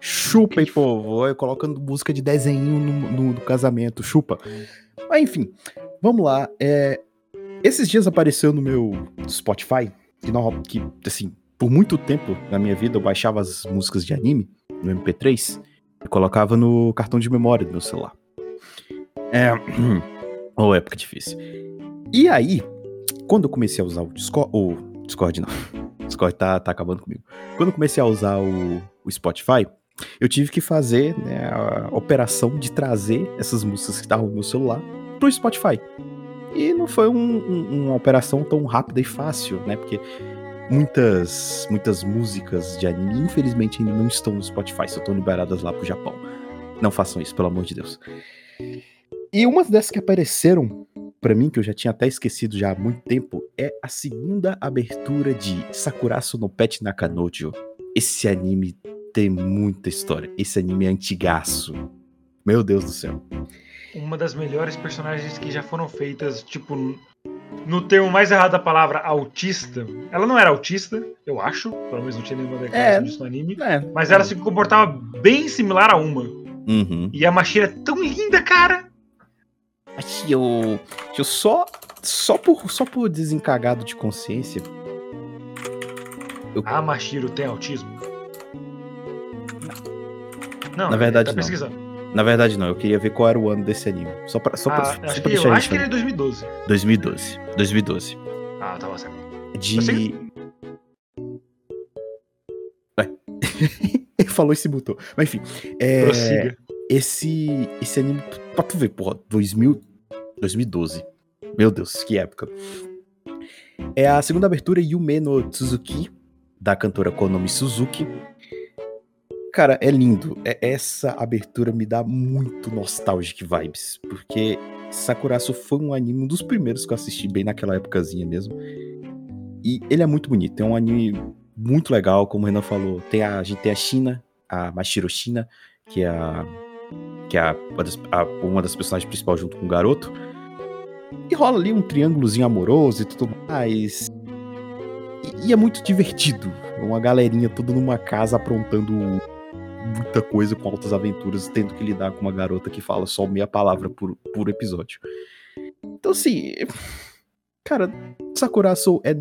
Chupa, hein, povo. Colocando música de desenho no, no- no casamento. Chupa. Mas enfim, vamos lá. É, esses dias apareceu no meu Spotify que, no- que, assim, por muito tempo na minha vida eu baixava as músicas de anime no MP3 e colocava no cartão de memória do meu celular. É. Ô, época difícil. E aí, quando eu comecei a usar o Discord. O Discord não. Discord tá, tá acabando comigo. Quando eu comecei a usar o, o Spotify, eu tive que fazer né, a operação de trazer essas músicas que estavam no meu celular pro Spotify. E não foi um- um- uma operação tão rápida e fácil, né? Porque muitas, muitas músicas de anime, infelizmente, ainda não estão no Spotify, só estão liberadas lá pro Japão. Não façam isso, pelo amor de Deus. E umas dessas que apareceram pra mim, que eu já tinha até esquecido já há muito tempo, é a segunda abertura de Sakurasu no Pet Nakanojo. Esse anime tem muita história. Esse anime é antigaço. Meu Deus do céu. Uma das melhores personagens que já foram feitas, tipo, no termo mais errado da palavra, autista. Ela não era autista, eu acho. Pelo menos não tinha nenhuma declaração É. disso no anime. É. Mas ela se comportava bem similar a uma. Uhum. E a Mashira é tão linda, cara! Acho que eu, eu só, só, por, só por desencagado de consciência. Eu, A Mashiro tem autismo? Não, Na verdade, tá não. pesquisando. na verdade, não. Eu queria ver qual era o ano desse anime. Só pra, só pra, Ah, só acho pra que, deixar eu acho que ele é 2012. 2012. 2012. Ah, tava certo. De. Eu sei Ué. Ele falou e se mutou. Mas enfim. É, Prossiga. esse, esse anime. Pra tu ver, porra, 2000, 2012. Meu Deus, que época. É a segunda abertura Yume no Tsuzuki, da cantora Konomi Suzuki. Cara, é lindo. É- essa abertura me dá muito nostalgic vibes. Porque Sakuraço foi um anime, um dos primeiros que eu assisti bem naquela épocazinha mesmo. E ele é muito bonito. É um anime muito legal, como o Renan falou. Tem a, a gente tem a China, a Mashiro China, que é a. Que é a- a- uma das personagens principais junto com o garoto. E rola ali um triângulozinho amoroso e tudo mais. E, e é muito divertido. Uma galerinha toda numa casa aprontando muita coisa com altas aventuras, tendo que lidar com uma garota que fala só meia palavra por, por episódio. Então, assim. Cara, Sakura Soul é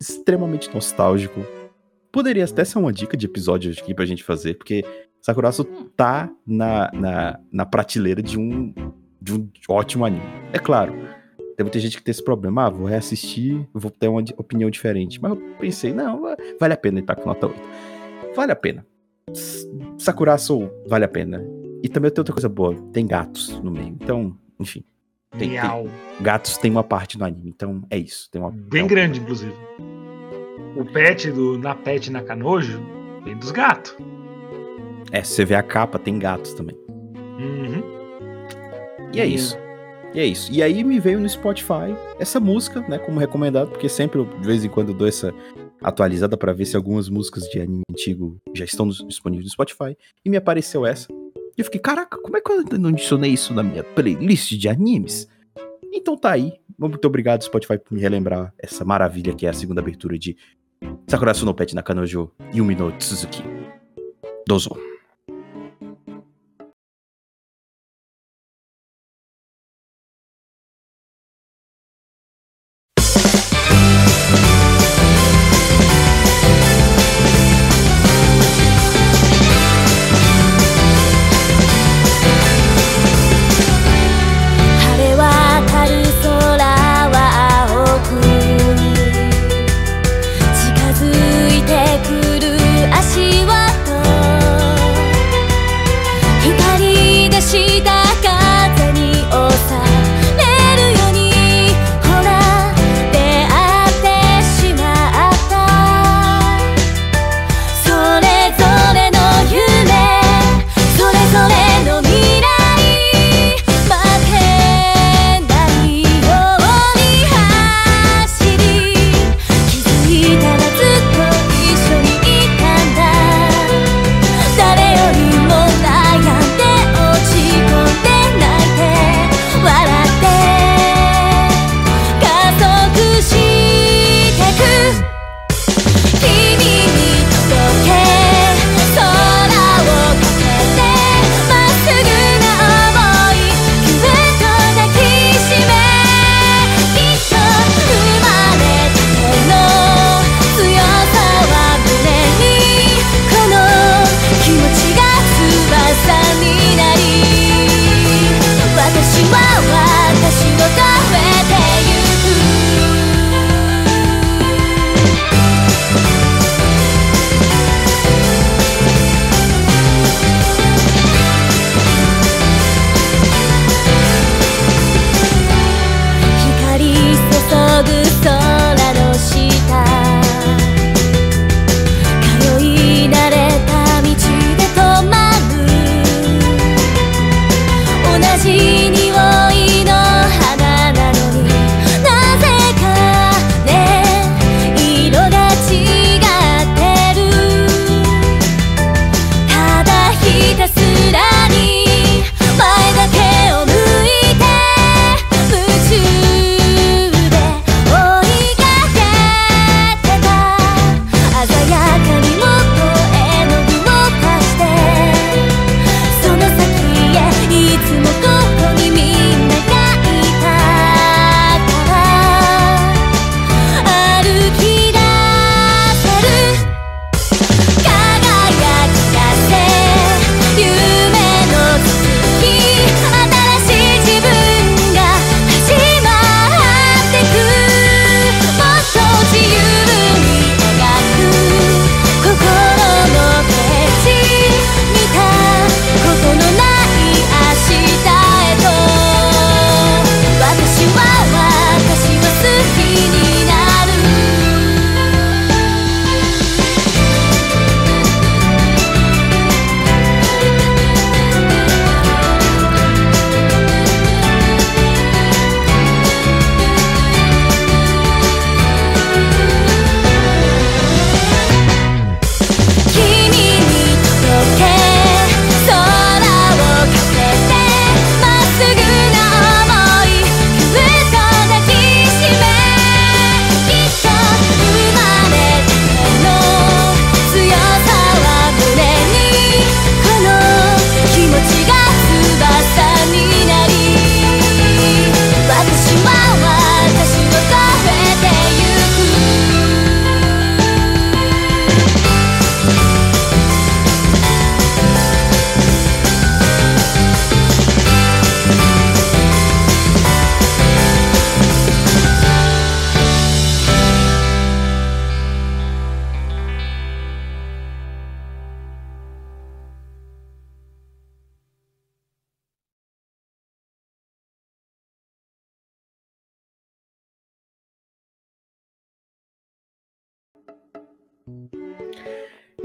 extremamente nostálgico. Poderia até ser uma dica de episódio aqui pra gente fazer, porque Sakura Soul tá na, na, na prateleira de um, de um ótimo anime. É claro, tem muita gente que tem esse problema. Ah, vou reassistir, vou ter uma opinião diferente. Mas eu pensei, não, va- vale a pena ele tá com nota 8. Vale a pena. Sakura Soul vale a pena. E também tem outra coisa boa, tem gatos no meio. Então, enfim, tem- Miau. gatos tem uma parte no anime. Então é isso. Tem uma, Bem grande, inclusive. O pet do Na Pet na Canojo vem dos gatos. É, se você vê a capa, tem gatos também. Uhum. E é isso. E é isso. E aí me veio no Spotify essa música, né, como recomendado, porque sempre de vez em quando eu dou essa atualizada pra ver se algumas músicas de anime antigo já estão disponíveis no Spotify. E me apareceu essa. E eu fiquei, caraca, como é que eu não adicionei isso na minha playlist de animes? Então tá aí. Muito obrigado, Spotify, por me relembrar essa maravilha que é a segunda abertura de Sakura no Pet Nakanojo Yumi no Tsuzuki. Dozo.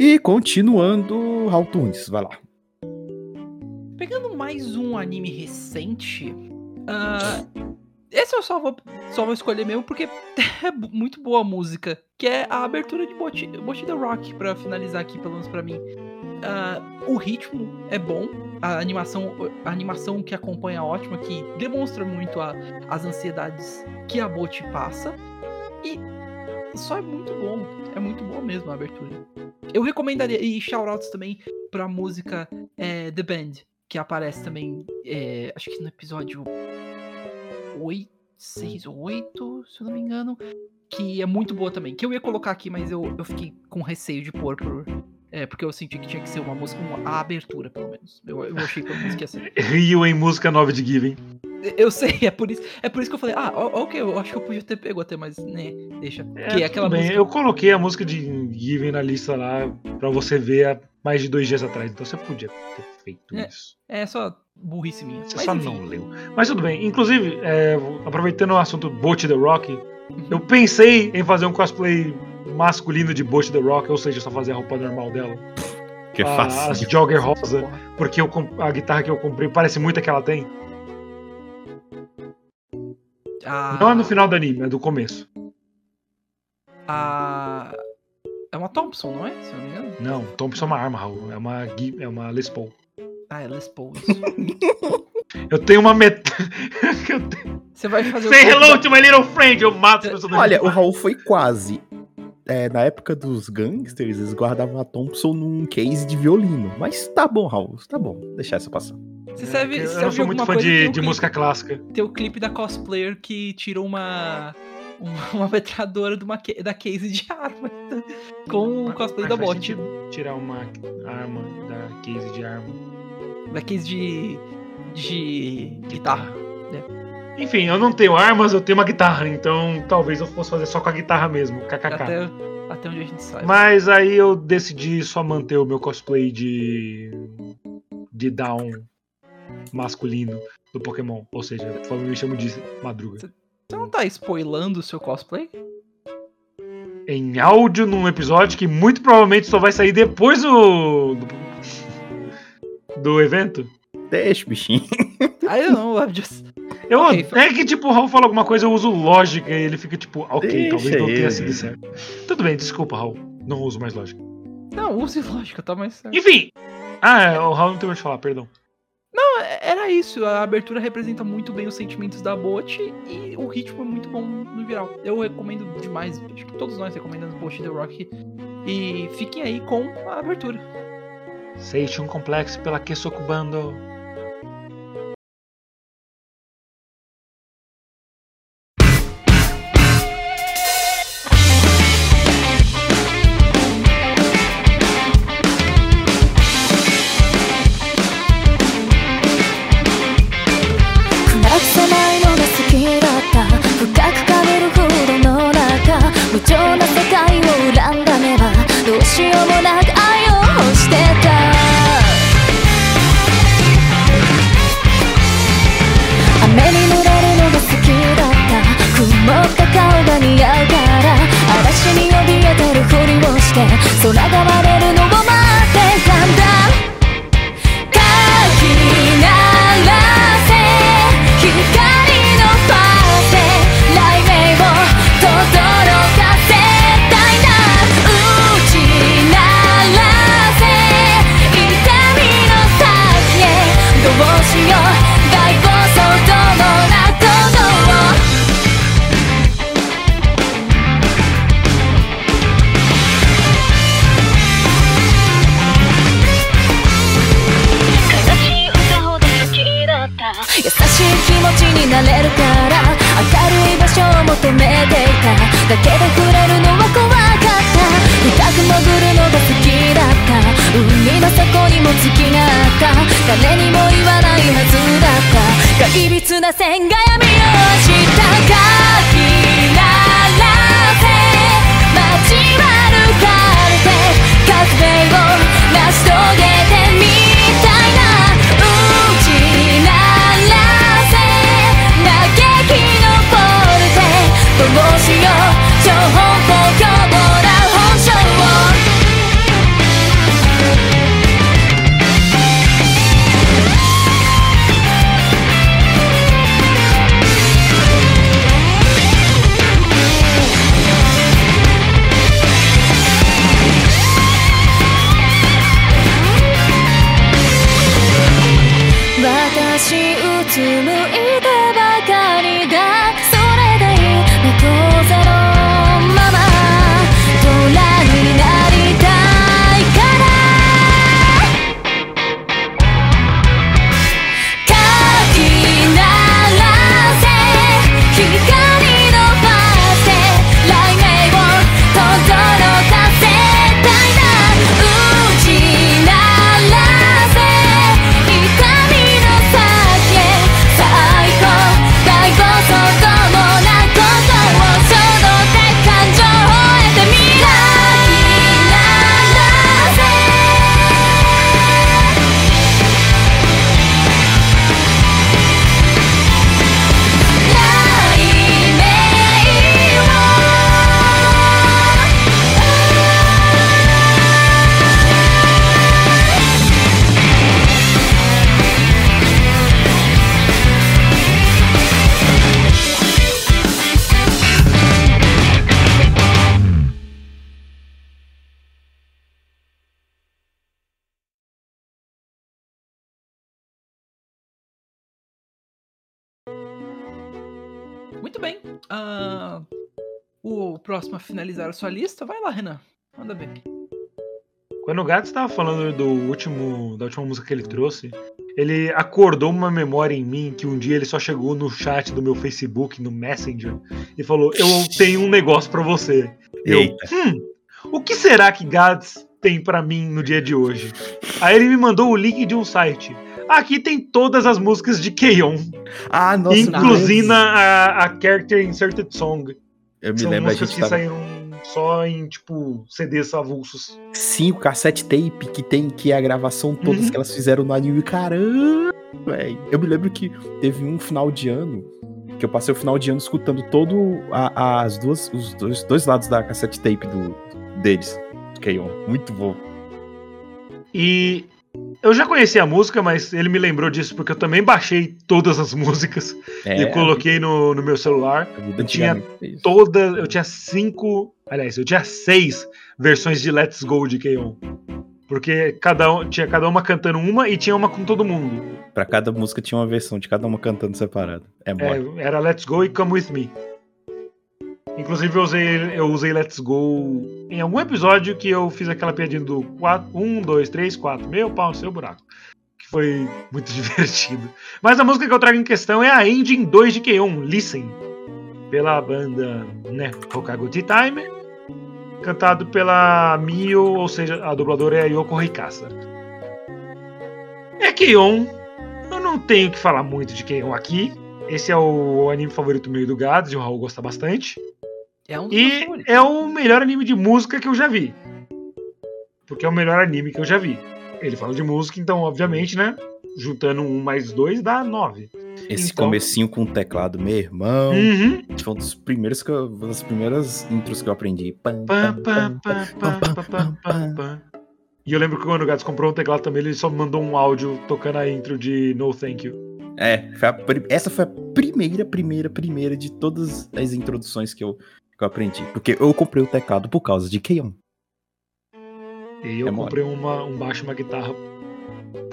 E continuando, Raul Tunes, vai lá. Pegando mais um anime recente, ah, esse eu só vou, só vou escolher mesmo porque é muito boa a música, que é a abertura de Bot, the Rock, pra finalizar aqui, pelo menos pra mim. Ah, o ritmo é bom, a animação, a animação que acompanha é ótima, que demonstra muito a- as ansiedades que a Bot passa, e só é muito bom, é muito bom mesmo a abertura. Eu recomendaria, e shoutouts também pra música é, The Band, que aparece também, é, acho que no episódio 8, 6 ou 8, se eu não me engano, que é muito boa também. Que eu ia colocar aqui, mas eu, eu fiquei com receio de pôr, por, é, porque eu senti que tinha que ser uma música, uma, a abertura, pelo menos. Eu, eu achei que a música ia ser. Rio em música nova de Given. Eu sei, é por isso, é por isso que eu falei, ah, ok, eu acho que eu podia ter pego até, mas, né, deixa. É, que é aquela tudo bem. música. Eu coloquei a música de Given na lista lá pra você ver há mais de dois dias atrás. Então você podia ter feito É. isso. É só burrice minha. Você Mas, só enfim. não leu. Mas tudo bem. Inclusive, é, aproveitando o assunto Boat the Rock, Uhum. eu pensei em fazer um cosplay masculino de Boat the Rock, ou seja, só fazer a roupa normal dela. Que é fácil. as jogger rosa, porque eu a guitarra que eu comprei parece muito a que ela tem. Ah, Não é no final do anime, é do começo. a... É uma Thompson, não é? Se eu não me engano. Não, Thompson é uma arma, Raul. É uma, é uma Les Paul. Ah, é Les Paul. isso. Eu tenho uma meta. Eu tenho- Você vai fazer Say o hello to my little friend! Eu mato as pessoas Olha, o. Raul foi quase. É, na época dos gangsters, eles guardavam a Thompson num case de violino. Mas tá bom, Raul, tá bom. Deixar essa passar. Você serve, Eu você não sou muito fã de, de música clássica. Tem o clipe da cosplayer que tirou uma. Uma, metralhadora de uma, da case de arma. Com o cosplay da bot. Tirar uma arma da case de arma. Da case de. de. guitarra. Enfim, eu não tenho armas, eu tenho uma guitarra, então talvez eu fosse fazer só com a guitarra mesmo, kkk. Até, até onde a gente sabe. Mas aí eu decidi só manter o meu cosplay de. de down masculino do Pokémon. Ou seja, por favor, me chamo de Madruga. Você não tá spoilando o seu cosplay? Em áudio num episódio que muito provavelmente só vai sair depois do. do, do evento. Deixa, bichinho. I don't know, I'm just. Eu, Ok, é que, tipo, o Raul fala alguma coisa, eu uso lógica e ele fica tipo, ok, Deixa talvez não tenha ele. sido certo. Tudo bem, desculpa, Raul. Não uso mais lógica. Não, use lógica, tá mais certo. Enfim! Ah, é, o Raul não tem mais de falar, perdão. Era isso, a abertura representa muito bem os sentimentos da Bot e o ritmo é muito bom no geral. Eu recomendo demais, acho que todos nós recomendamos Bot The Rock. E fiquem aí com a abertura. Seishun Complex pela Kesokubando. 暗 próximo a finalizar a sua lista, vai lá, Renan. Manda ver. Quando o Gato estava falando do último, da última música que ele trouxe, ele acordou uma memória em mim que um dia ele só chegou no chat do meu Facebook, no Messenger, e falou: Eu tenho um negócio pra você. Eu, Eita. hum, o que será que Gads tem pra mim no dia de hoje? Aí ele me mandou o link de um site. Aqui tem todas as músicas de Keion, Ah, nossa, inclusive nice. a, a Character Inserted Song. Eu me São lembro, a gente que tava... saíram só em, tipo, CDs avulsos. Sim, o cassete tape que tem, que é a gravação todas Uhum. que elas fizeram no anime. Caramba, velho. Eu me lembro que teve um final de ano que eu passei o final de ano escutando todo a- as duas, os dois, dois lados da cassete tape do, deles. do Keion. Muito bom. E eu já conhecia a música, mas ele me lembrou disso porque eu também baixei todas as músicas É, e coloquei no, no meu celular. eu tinha é isso. Toda, eu tinha cinco, aliás, eu tinha seis versões de Let's Go de K.O. Porque cada um, tinha cada uma cantando uma e tinha uma com todo mundo. Pra cada música tinha uma versão de cada uma cantando separado. É. É, era Let's Go e Come With Me. Inclusive eu usei, eu usei Let's Go em algum episódio que eu fiz aquela piadinha do 1, 2, 3, 4. Meu pau no seu buraco. Que foi muito divertido. Mas a música que eu trago em questão é a Engine 2 de K1, Listen. Pela banda né, Hokago Tea Time. Cantado pela Mio, ou seja, a dubladora é a Yoko Rikasa. É K1. Eu não tenho que falar muito de K1 aqui. Esse é o anime favorito meu e do Gads, e o Raul gosta bastante. É um E é o melhor anime de música que eu já vi. Porque é o melhor anime que eu já vi. Ele fala de música, então, obviamente, né? Juntando um mais dois dá nove. Esse então- comecinho com o teclado, meu irmão. Uhum. Foi um dos primeiros que eu, uma das primeiras intros que eu aprendi. E eu lembro que quando o Gatos comprou um teclado também, ele só mandou um áudio tocando a intro de No Thank You. É, foi essa foi a primeira, primeira, primeira de todas as introduções que eu, que eu aprendi. Porque eu comprei o teclado por causa de Keion. E eu É comprei uma, um baixo e uma guitarra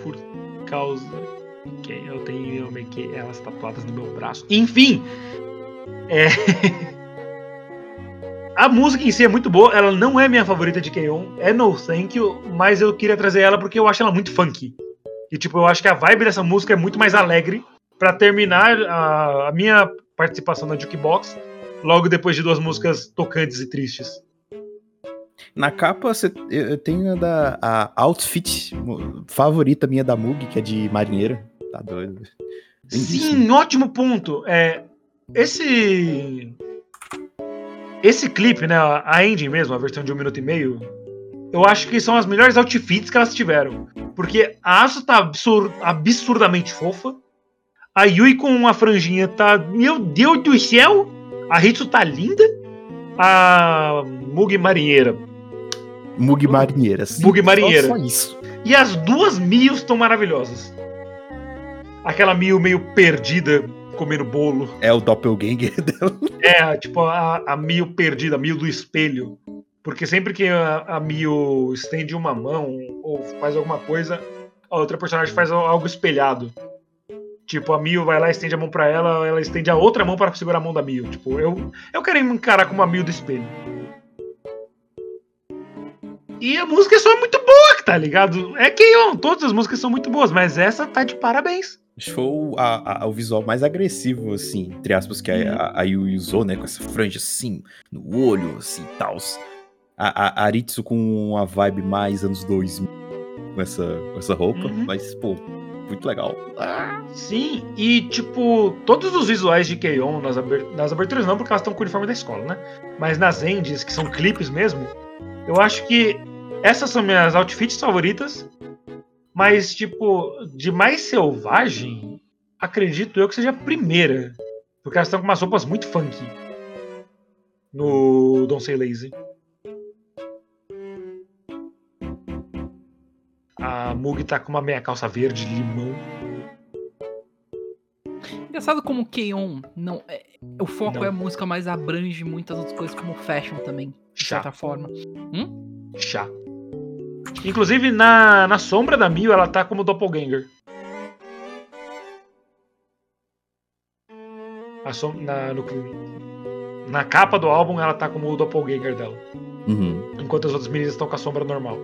por causa que eu tenho meio que elas tatuadas no meu braço. Enfim, é... a música em si é muito boa. Ela não é minha favorita de K-On! É No Thank You, mas eu queria trazer ela porque eu acho ela muito funky. E tipo, eu acho que a vibe dessa música é muito mais alegre pra terminar a, a minha participação na Jukebox logo depois de duas músicas tocantes e tristes. Na capa, você- eu tenho a da a outfit favorita minha da Mug, que é de marinheira. Tá doido. Lindíssimo. Sim, ótimo ponto. É, esse esse clipe, né, a ending mesmo, a versão de um minuto e meio, eu acho que são as melhores outfits que elas tiveram, porque a Asu tá absur- absurdamente fofa, a Yui com uma franjinha tá, meu Deus do céu, a Hitsu tá linda, a Mugi marinheira Mug marinheira. sim, Mug só- marinheira. Só, isso. e as duas Mios estão maravilhosas. Aquela Mio meio perdida comendo bolo. É o doppelganger dela. É, tipo, a, a Mio perdida, a Mio do espelho. Porque sempre que a, a Mio estende uma mão ou faz alguma coisa, a outra personagem faz algo espelhado. Tipo, a Mio vai lá estende a mão pra ela, ela estende a outra mão para segurar a mão da Mio. Tipo, eu, eu quero me encarar como a Mio do espelho. E a música é só muito boa, tá ligado? É que todas as músicas são muito boas, mas essa tá de parabéns. O, a- a- o visual mais agressivo, assim, entre aspas, que a, a, a Yui usou, né? Com essa franja assim, no olho, assim, tal. A, a, a Aritsu com uma vibe mais anos 2000, com essa, com essa roupa, Uhum. mas, pô, muito legal. Sim, e tipo, todos os visuais de Keion nas, nas aberturas não, porque elas estão com o uniforme da escola, né? Mas nas ends, que são clipes mesmo, eu acho que essas são minhas outfits favoritas. Mas, tipo, de mais selvagem, acredito eu que seja a primeira. Porque elas estão com umas roupas muito funky. No Don't Say Lazy. A Mug tá com uma meia calça verde, limão. Engraçado como Keion não. É, o foco não. é a música, mas abrange muitas outras coisas, como fashion também, de Chá. certa forma. Hum? Chá. Inclusive, na, na sombra da Mio, ela tá como doppelganger. Som, na, no, na capa do álbum, ela tá como o doppelganger dela. Uhum. Enquanto as outras meninas estão com a sombra normal.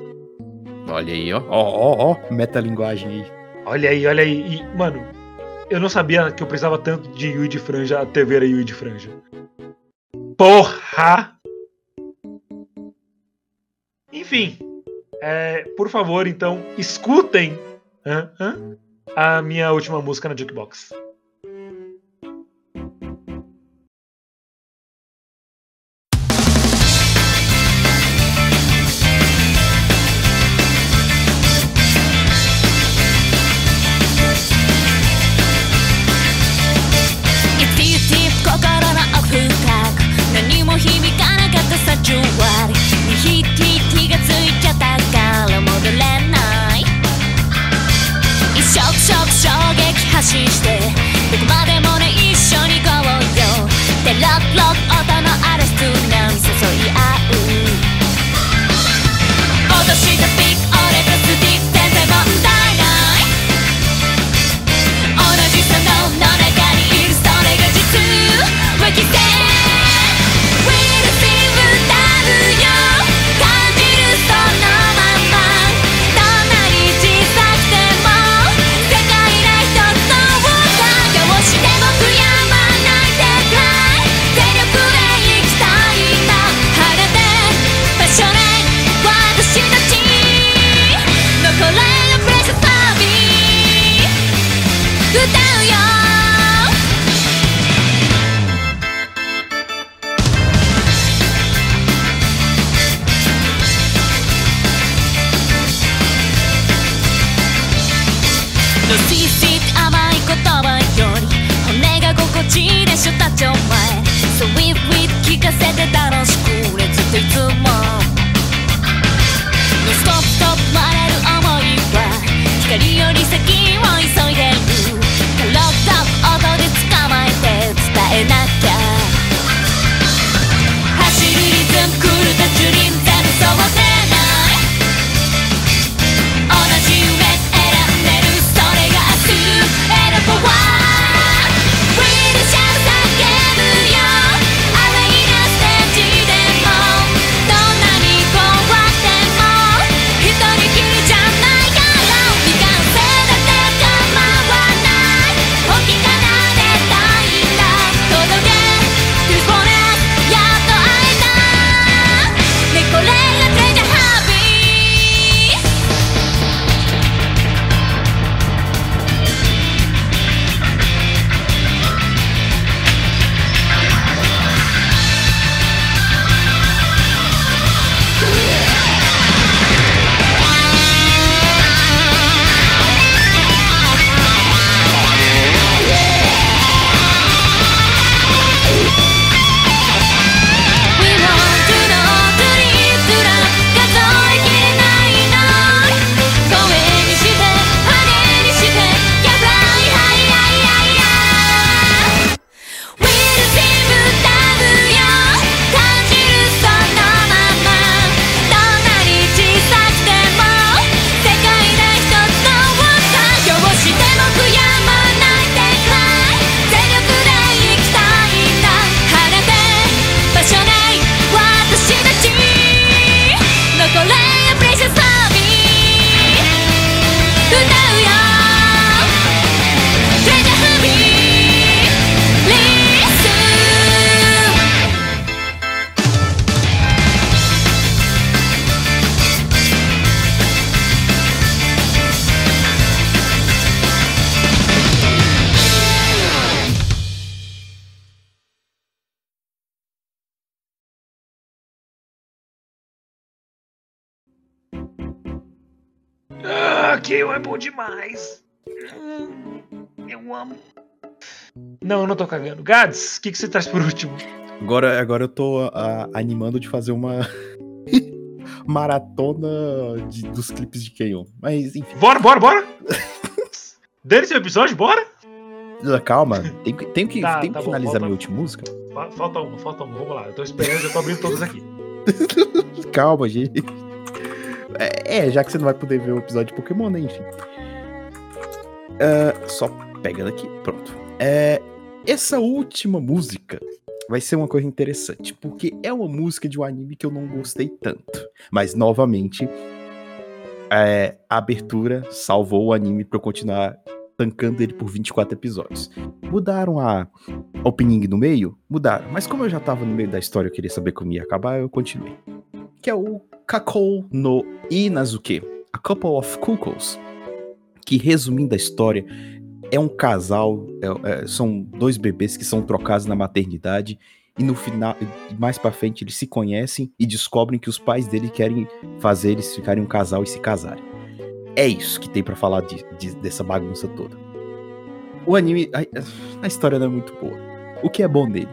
Olha aí, ó. Ó, ó, ó. Metalinguagem aí. Olha aí, olha aí. E, mano, eu não sabia que eu precisava tanto de Yui de Franja até ver a Yui de Franja. Porra! Enfim, é, por favor, então, escutem a minha última música na Jukebox. é bom demais. É. Eu amo. Não, eu não tô cagando. Gads, o que, que você traz por último? Agora, agora eu tô a, animando de fazer uma maratona de, dos clipes de Keion. Mas enfim. Bora, bora, bora! Dane-se episódio, bora! Ah, calma, tem, tem que, tá, tem tá que bom, finalizar falta, minha última música. Falta uma, falta uma, vamos lá. Eu tô esperando, eu tô abrindo todas aqui. Calma, gente. É, é, já que você não vai poder ver o episódio de Pokémon, né? Enfim. Uh, só pegando aqui, pronto. É, essa última música vai ser uma coisa interessante, porque é uma música de um anime que eu não gostei tanto. Mas, novamente, é, a abertura salvou o anime para eu continuar tancando ele por 24 episódios. Mudaram a opening no meio? Mudaram. Mas como eu já tava no meio da história, eu queria saber como ia acabar, eu continuei. Que é o Kakou no Inazuke, A Couple of Cuckoos. Que, resumindo a história, é um casal, é- é- são dois bebês que são trocados na maternidade e no final, mais pra frente, eles se conhecem e descobrem que os pais dele querem fazer eles ficarem um casal e se casarem. É isso que tem pra falar de- de- dessa bagunça toda. O anime, a, a história não é muito boa. O que é bom dele?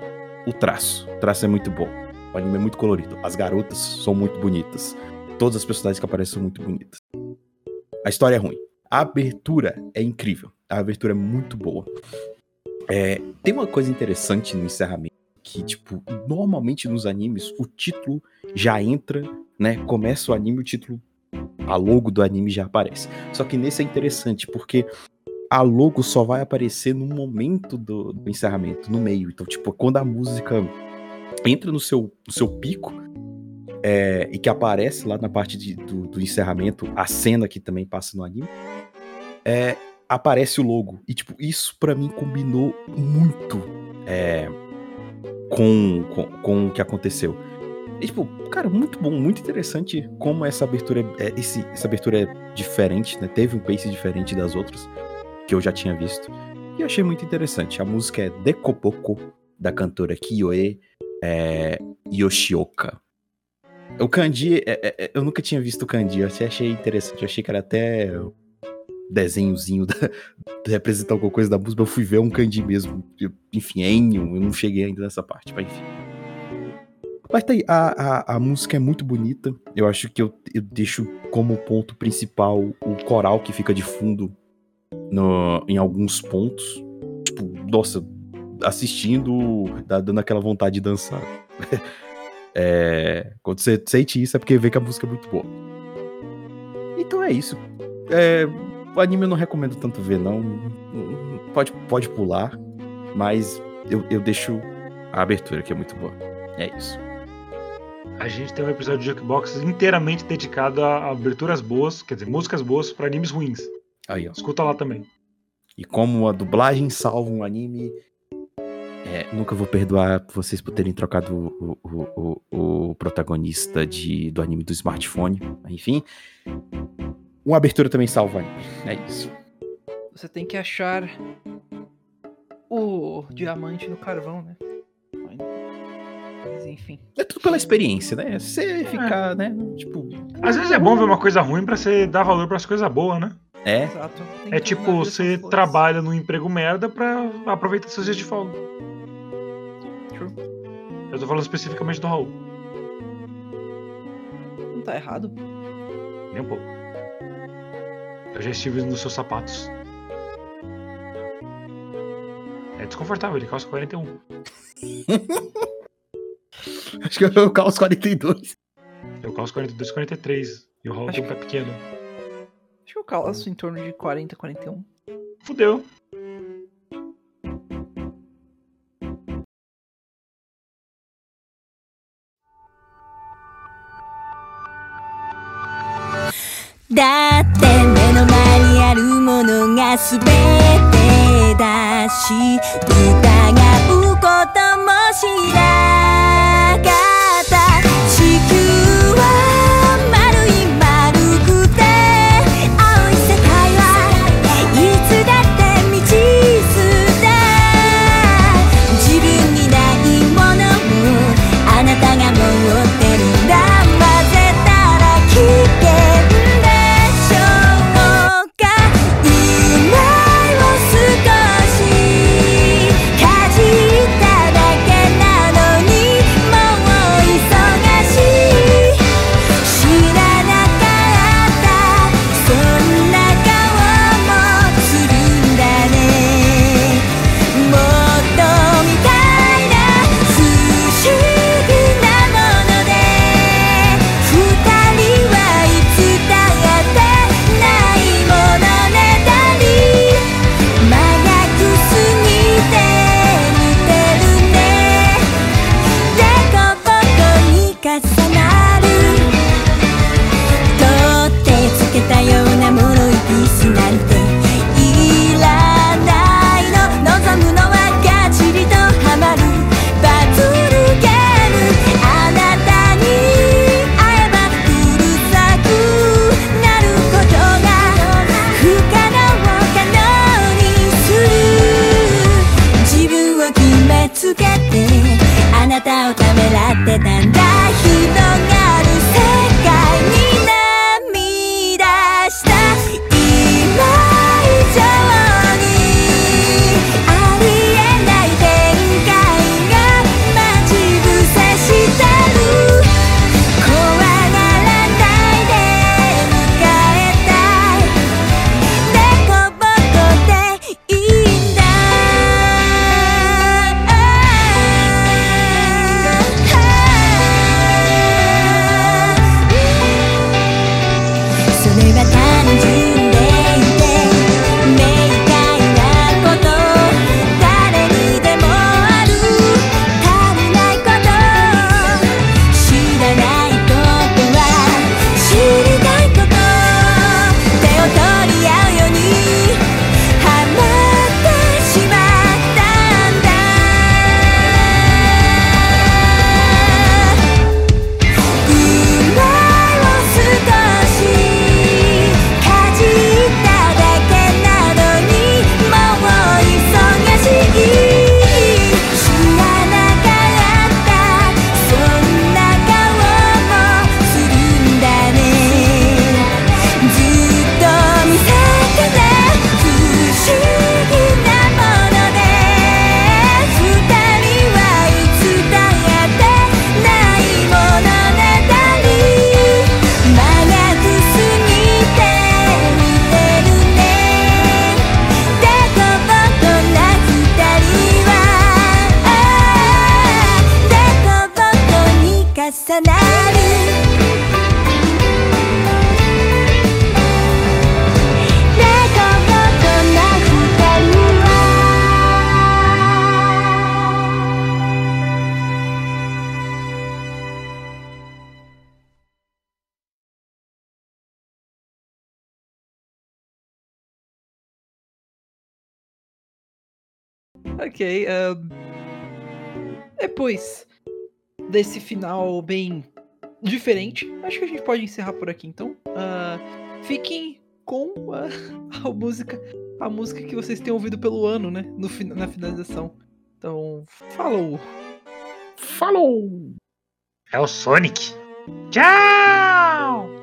O traço. O traço é muito bom. O anime é muito colorido. As garotas são muito bonitas. Todas as personagens que aparecem são muito bonitas. A história é ruim. A abertura é incrível. A abertura é muito boa. É, tem uma coisa interessante no encerramento que, tipo, normalmente nos animes o título já entra, né? Começa o anime, o título, a logo do anime já aparece. Só que nesse é interessante porque a logo só vai aparecer no momento do, do encerramento, no meio. Então, tipo, quando a música entra no seu, no seu pico é, e que aparece lá na parte de- do, do encerramento, a cena que também passa no anime, é, aparece o logo. E, tipo, isso pra mim combinou muito é, com, com, com o que aconteceu. E, tipo, cara, muito bom, muito interessante como essa abertura é, é- esse, essa abertura é diferente, né? Teve um pace diferente das outras que eu já tinha visto. E achei muito interessante. A música é Dekopoko, da cantora Kiyoe é, Yoshioka. O kanji, é- é- é- eu nunca tinha visto o kanji, eu achei interessante. Eu achei que era até desenhozinho da, representar alguma coisa da música. Eu fui ver um kanji mesmo. Enfim, Enyo, eu não cheguei ainda nessa parte, mas enfim. Mas tá aí, a, a, a música é muito bonita. Eu acho que eu, eu deixo como ponto principal o coral que fica de fundo no, em alguns pontos. Tipo, nossa, assistindo, dá dando aquela vontade de dançar. É, quando você sente isso é porque vê que a música é muito boa. Então é isso. É, o anime eu não recomendo tanto ver, não. Pode, pode pular, mas eu, eu deixo a abertura, que é muito boa. É isso. A gente tem um episódio de Jukebox inteiramente dedicado a aberturas boas, quer dizer, músicas boas pra animes ruins. Aí, ó. Escuta lá também. E como a dublagem salva um anime, é, nunca vou perdoar vocês por terem trocado o, o, o, o protagonista de, do anime do smartphone. Enfim, uma abertura também salva o anime. É isso. Você tem que achar o diamante no carvão, né? Mas enfim. É tudo pela experiência, né? Você ficar, né? Tipo, Às vezes é bom ver uma coisa ruim pra você dar valor pras coisas boas, né? é. Exato. É tipo, você trabalha num emprego merda pra aproveitar seus dias de folga. True. Eu tô falando especificamente do Raul. Não tá errado. Nem um pouco. Eu já estive nos seus sapatos. É desconfortável, ele calça 41. Acho que é o Caos 42. Eu calço 42, 43. E o Raul Acho tem um pé pequeno. Acho que eu calço em torno de 40, 41. Fudeu.「だって目の前にあるものが全てだし」「疑うこともしな ok. Uh, depois desse final bem diferente, acho que a gente pode encerrar por aqui então. Uh, fiquem com a, a, música a música que vocês têm ouvido pelo ano, né? No, na finalização. Então, falou! Falou! É o Sonic! Tchau!